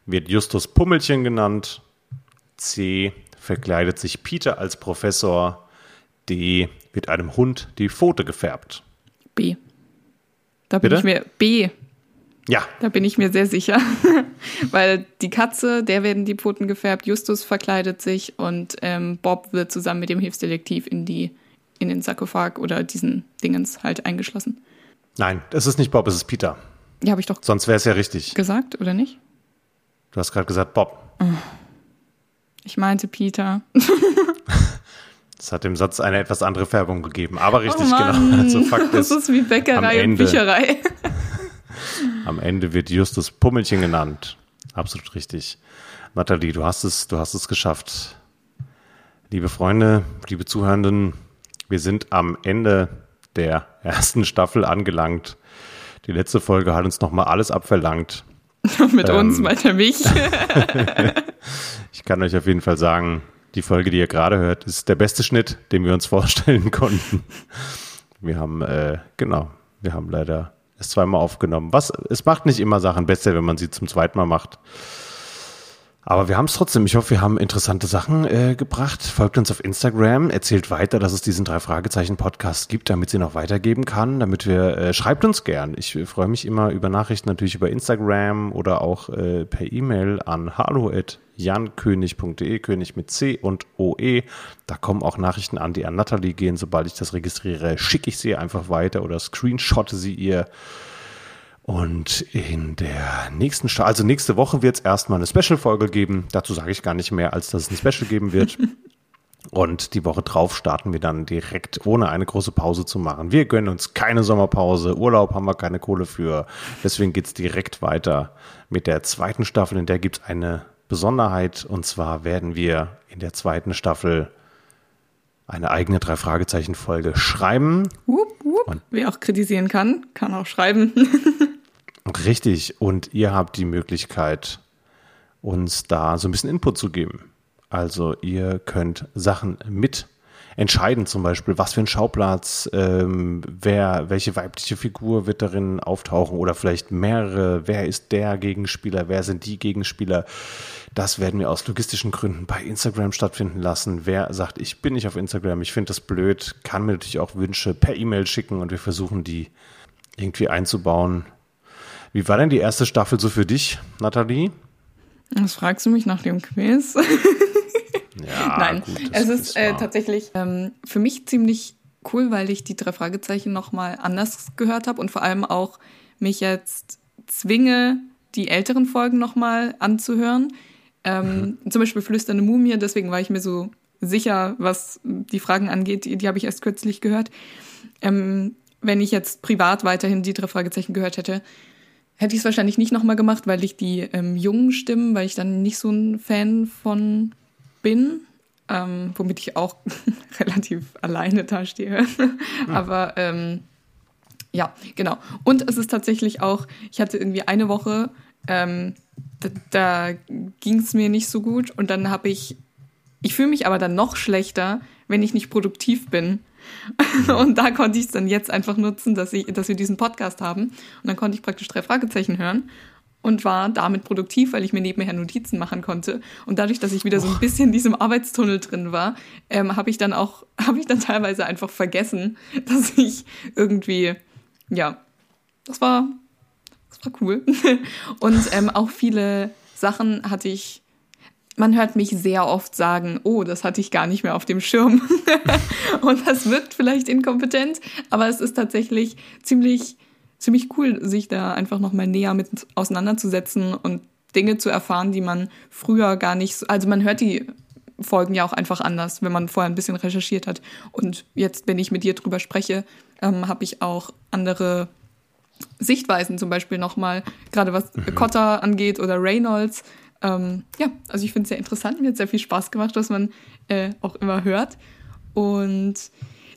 Wird Justus Pummelchen genannt. C. Verkleidet sich Peter als Professor. D. Wird einem Hund die Pfote gefärbt. B. Da bin Bitte? ich mir B. Ja, Da bin ich mir sehr sicher, weil die Katze, der werden die Pfoten gefärbt, Justus verkleidet sich und ähm, Bob wird zusammen mit dem Hilfsdetektiv in die in den Sarkophag oder diesen Dingens halt eingeschlossen. nein, es ist nicht Bob, es ist Peter. Ja, habe ich doch Sonst wäre es ja richtig. gesagt, oder nicht? Du hast gerade gesagt Bob. Ich meinte Peter. Das hat dem Satz eine etwas andere Färbung gegeben. Aber richtig, oh genau. Also Fakt das ist, ist wie Bäckerei am und Ende- Bücherei. am Ende wird Justus Pummelchen genannt. Absolut richtig. Nathalie, du hast es, du hast es geschafft. Liebe Freunde, liebe Zuhörenden, wir sind am Ende der ersten Staffel angelangt. Die letzte Folge hat uns nochmal alles abverlangt. mit uns Ähm. meint er mich. Ich kann euch auf jeden Fall sagen, die Folge, die ihr gerade hört, ist der beste Schnitt, den wir uns vorstellen konnten. Wir haben, äh, genau, wir haben leider es zweimal aufgenommen. Was, es macht nicht immer Sachen besser, wenn man sie zum zweiten Mal macht. Aber wir haben es trotzdem. Ich hoffe, wir haben interessante Sachen äh, gebracht. Folgt uns auf Instagram, erzählt weiter, dass es diesen drei Fragezeichen Podcast gibt, damit sie noch weitergeben kann. Damit wir äh, schreibt uns gern. Ich äh, freue mich immer über Nachrichten natürlich über Instagram oder auch äh, per E-Mail an hallo@jankönig.de, König mit C und OE. Da kommen auch Nachrichten an, die an Natalie gehen. Sobald ich das registriere, schicke ich sie einfach weiter oder screenshotte sie ihr. Und in der nächsten, Sta also nächste Woche wird es erstmal eine Special-Folge geben. Dazu sage ich gar nicht mehr, als dass es eine Special geben wird. Und die Woche drauf starten wir dann direkt, ohne eine große Pause zu machen. Wir gönnen uns keine Sommerpause. Urlaub haben wir keine Kohle für. Deswegen geht's direkt weiter mit der zweiten Staffel. In der gibt's eine Besonderheit. Und zwar werden wir in der zweiten Staffel eine eigene Drei-Fragezeichen-Folge schreiben. Wupp, wupp. Wer auch kritisieren kann, kann auch schreiben. Richtig. Und ihr habt die Möglichkeit, uns da so ein bisschen Input zu geben. Also ihr könnt Sachen mit entscheiden, zum Beispiel, was für ein Schauplatz, ähm, wer, welche weibliche Figur wird darin auftauchen oder vielleicht mehrere, wer ist der Gegenspieler, wer sind die Gegenspieler. Das werden wir aus logistischen Gründen bei Instagram stattfinden lassen. Wer sagt, ich bin nicht auf Instagram, ich finde das blöd, kann mir natürlich auch Wünsche per E-Mail schicken und wir versuchen die irgendwie einzubauen. Wie war denn die erste Staffel so für dich, Nathalie? Was fragst du mich nach dem Quiz? Ja, Nein, gut, das es ist äh, wahr. tatsächlich ähm, für mich ziemlich cool, weil ich die drei Fragezeichen nochmal anders gehört habe und vor allem auch mich jetzt zwinge, die älteren Folgen nochmal anzuhören. Ähm, Zum Beispiel Flüsternde Mumie, deswegen war ich mir so sicher, was die Fragen angeht. Die, die habe ich erst kürzlich gehört. Ähm, wenn ich jetzt privat weiterhin die drei Fragezeichen gehört hätte, hätte ich es wahrscheinlich nicht nochmal gemacht, weil ich die ähm, jungen Stimmen, weil ich dann nicht so ein Fan von bin, ähm, womit ich auch relativ alleine dastehe. Aber ähm, ja, genau. Und es ist tatsächlich auch, ich hatte irgendwie eine Woche, ähm, da, da ging es mir nicht so gut und dann habe ich, ich fühle mich aber dann noch schlechter, wenn ich nicht produktiv bin. Und da konnte ich es dann jetzt einfach nutzen, dass, ich, dass wir diesen Podcast haben. Und dann konnte ich praktisch drei Fragezeichen hören und war damit produktiv, weil ich mir nebenher Notizen machen konnte. Und dadurch, dass ich wieder so ein bisschen in diesem Arbeitstunnel drin war, ähm, habe ich dann auch, habe ich dann teilweise einfach vergessen, dass ich irgendwie, ja, das war, das war cool. und ähm, auch viele Sachen hatte ich, man hört mich sehr oft sagen, oh, das hatte ich gar nicht mehr auf dem Schirm. und das wirkt vielleicht inkompetent, aber es ist tatsächlich ziemlich ziemlich cool, sich da einfach nochmal näher mit auseinanderzusetzen und Dinge zu erfahren, die man früher gar nicht, so, also man hört die Folgen ja auch einfach anders, wenn man vorher ein bisschen recherchiert hat. Und jetzt, wenn ich mit dir drüber spreche, ähm, habe ich auch andere Sichtweisen, zum Beispiel nochmal, gerade was mhm. Cotter angeht oder Reynolds. Ähm, ja, also ich finde es sehr interessant, mir hat sehr viel Spaß gemacht, was man äh, auch immer hört. Und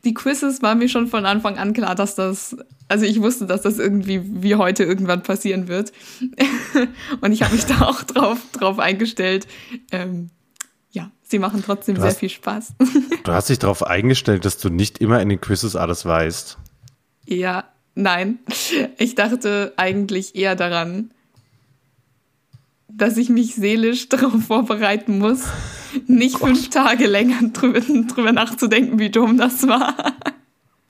die Quizzes war mir schon von Anfang an klar, dass das, also ich wusste, dass das irgendwie wie heute irgendwann passieren wird. und ich habe mich da auch drauf, drauf eingestellt. Ähm, ja, sie machen trotzdem du sehr viel Spaß. du hast dich darauf eingestellt, dass du nicht immer in den Quizzes alles weißt. Ja, nein. Ich dachte eigentlich eher daran, dass ich mich seelisch darauf vorbereiten muss, nicht Gott. fünf Tage länger drüber, drüber nachzudenken, wie dumm das war.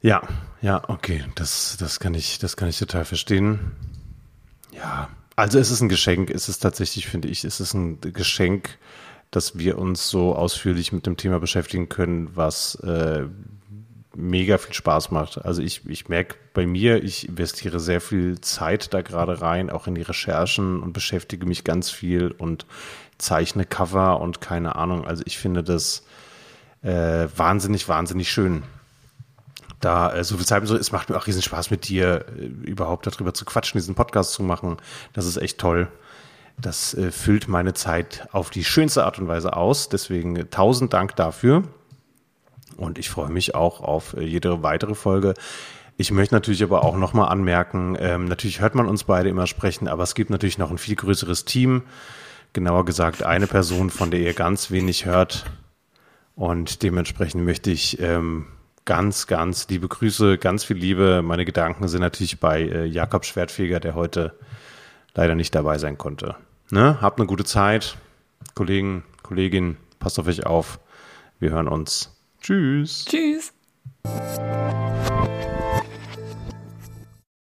Ja, ja, okay, das, das kann ich, das kann ich total verstehen. Ja, also es ist ein Geschenk, es ist tatsächlich, finde ich, es ist ein Geschenk, dass wir uns so ausführlich mit dem Thema beschäftigen können, was äh, mega viel Spaß macht. Also ich, ich merke bei mir, ich investiere sehr viel Zeit da gerade rein, auch in die Recherchen und beschäftige mich ganz viel und zeichne Cover und keine Ahnung. Also ich finde das äh, wahnsinnig, wahnsinnig schön. Da äh, so viel Zeit so, es macht mir auch riesen Spaß mit dir, äh, überhaupt darüber zu quatschen, diesen Podcast zu machen. Das ist echt toll. Das äh, füllt meine Zeit auf die schönste Art und Weise aus. Deswegen äh, tausend Dank dafür. Und ich freue mich auch auf äh, jede weitere Folge. Ich möchte natürlich aber auch nochmal anmerken, ähm, natürlich hört man uns beide immer sprechen, aber es gibt natürlich noch ein viel größeres Team. Genauer gesagt eine Person, von der ihr ganz wenig hört. Und dementsprechend möchte ich ähm, ganz, ganz liebe Grüße, ganz viel Liebe. Meine Gedanken sind natürlich bei äh, Jakob Schwertfeger, der heute leider nicht dabei sein konnte. Ne? Habt eine gute Zeit. Kollegen, Kollegin, passt auf euch auf. Wir hören uns. Tschüss. Tschüss.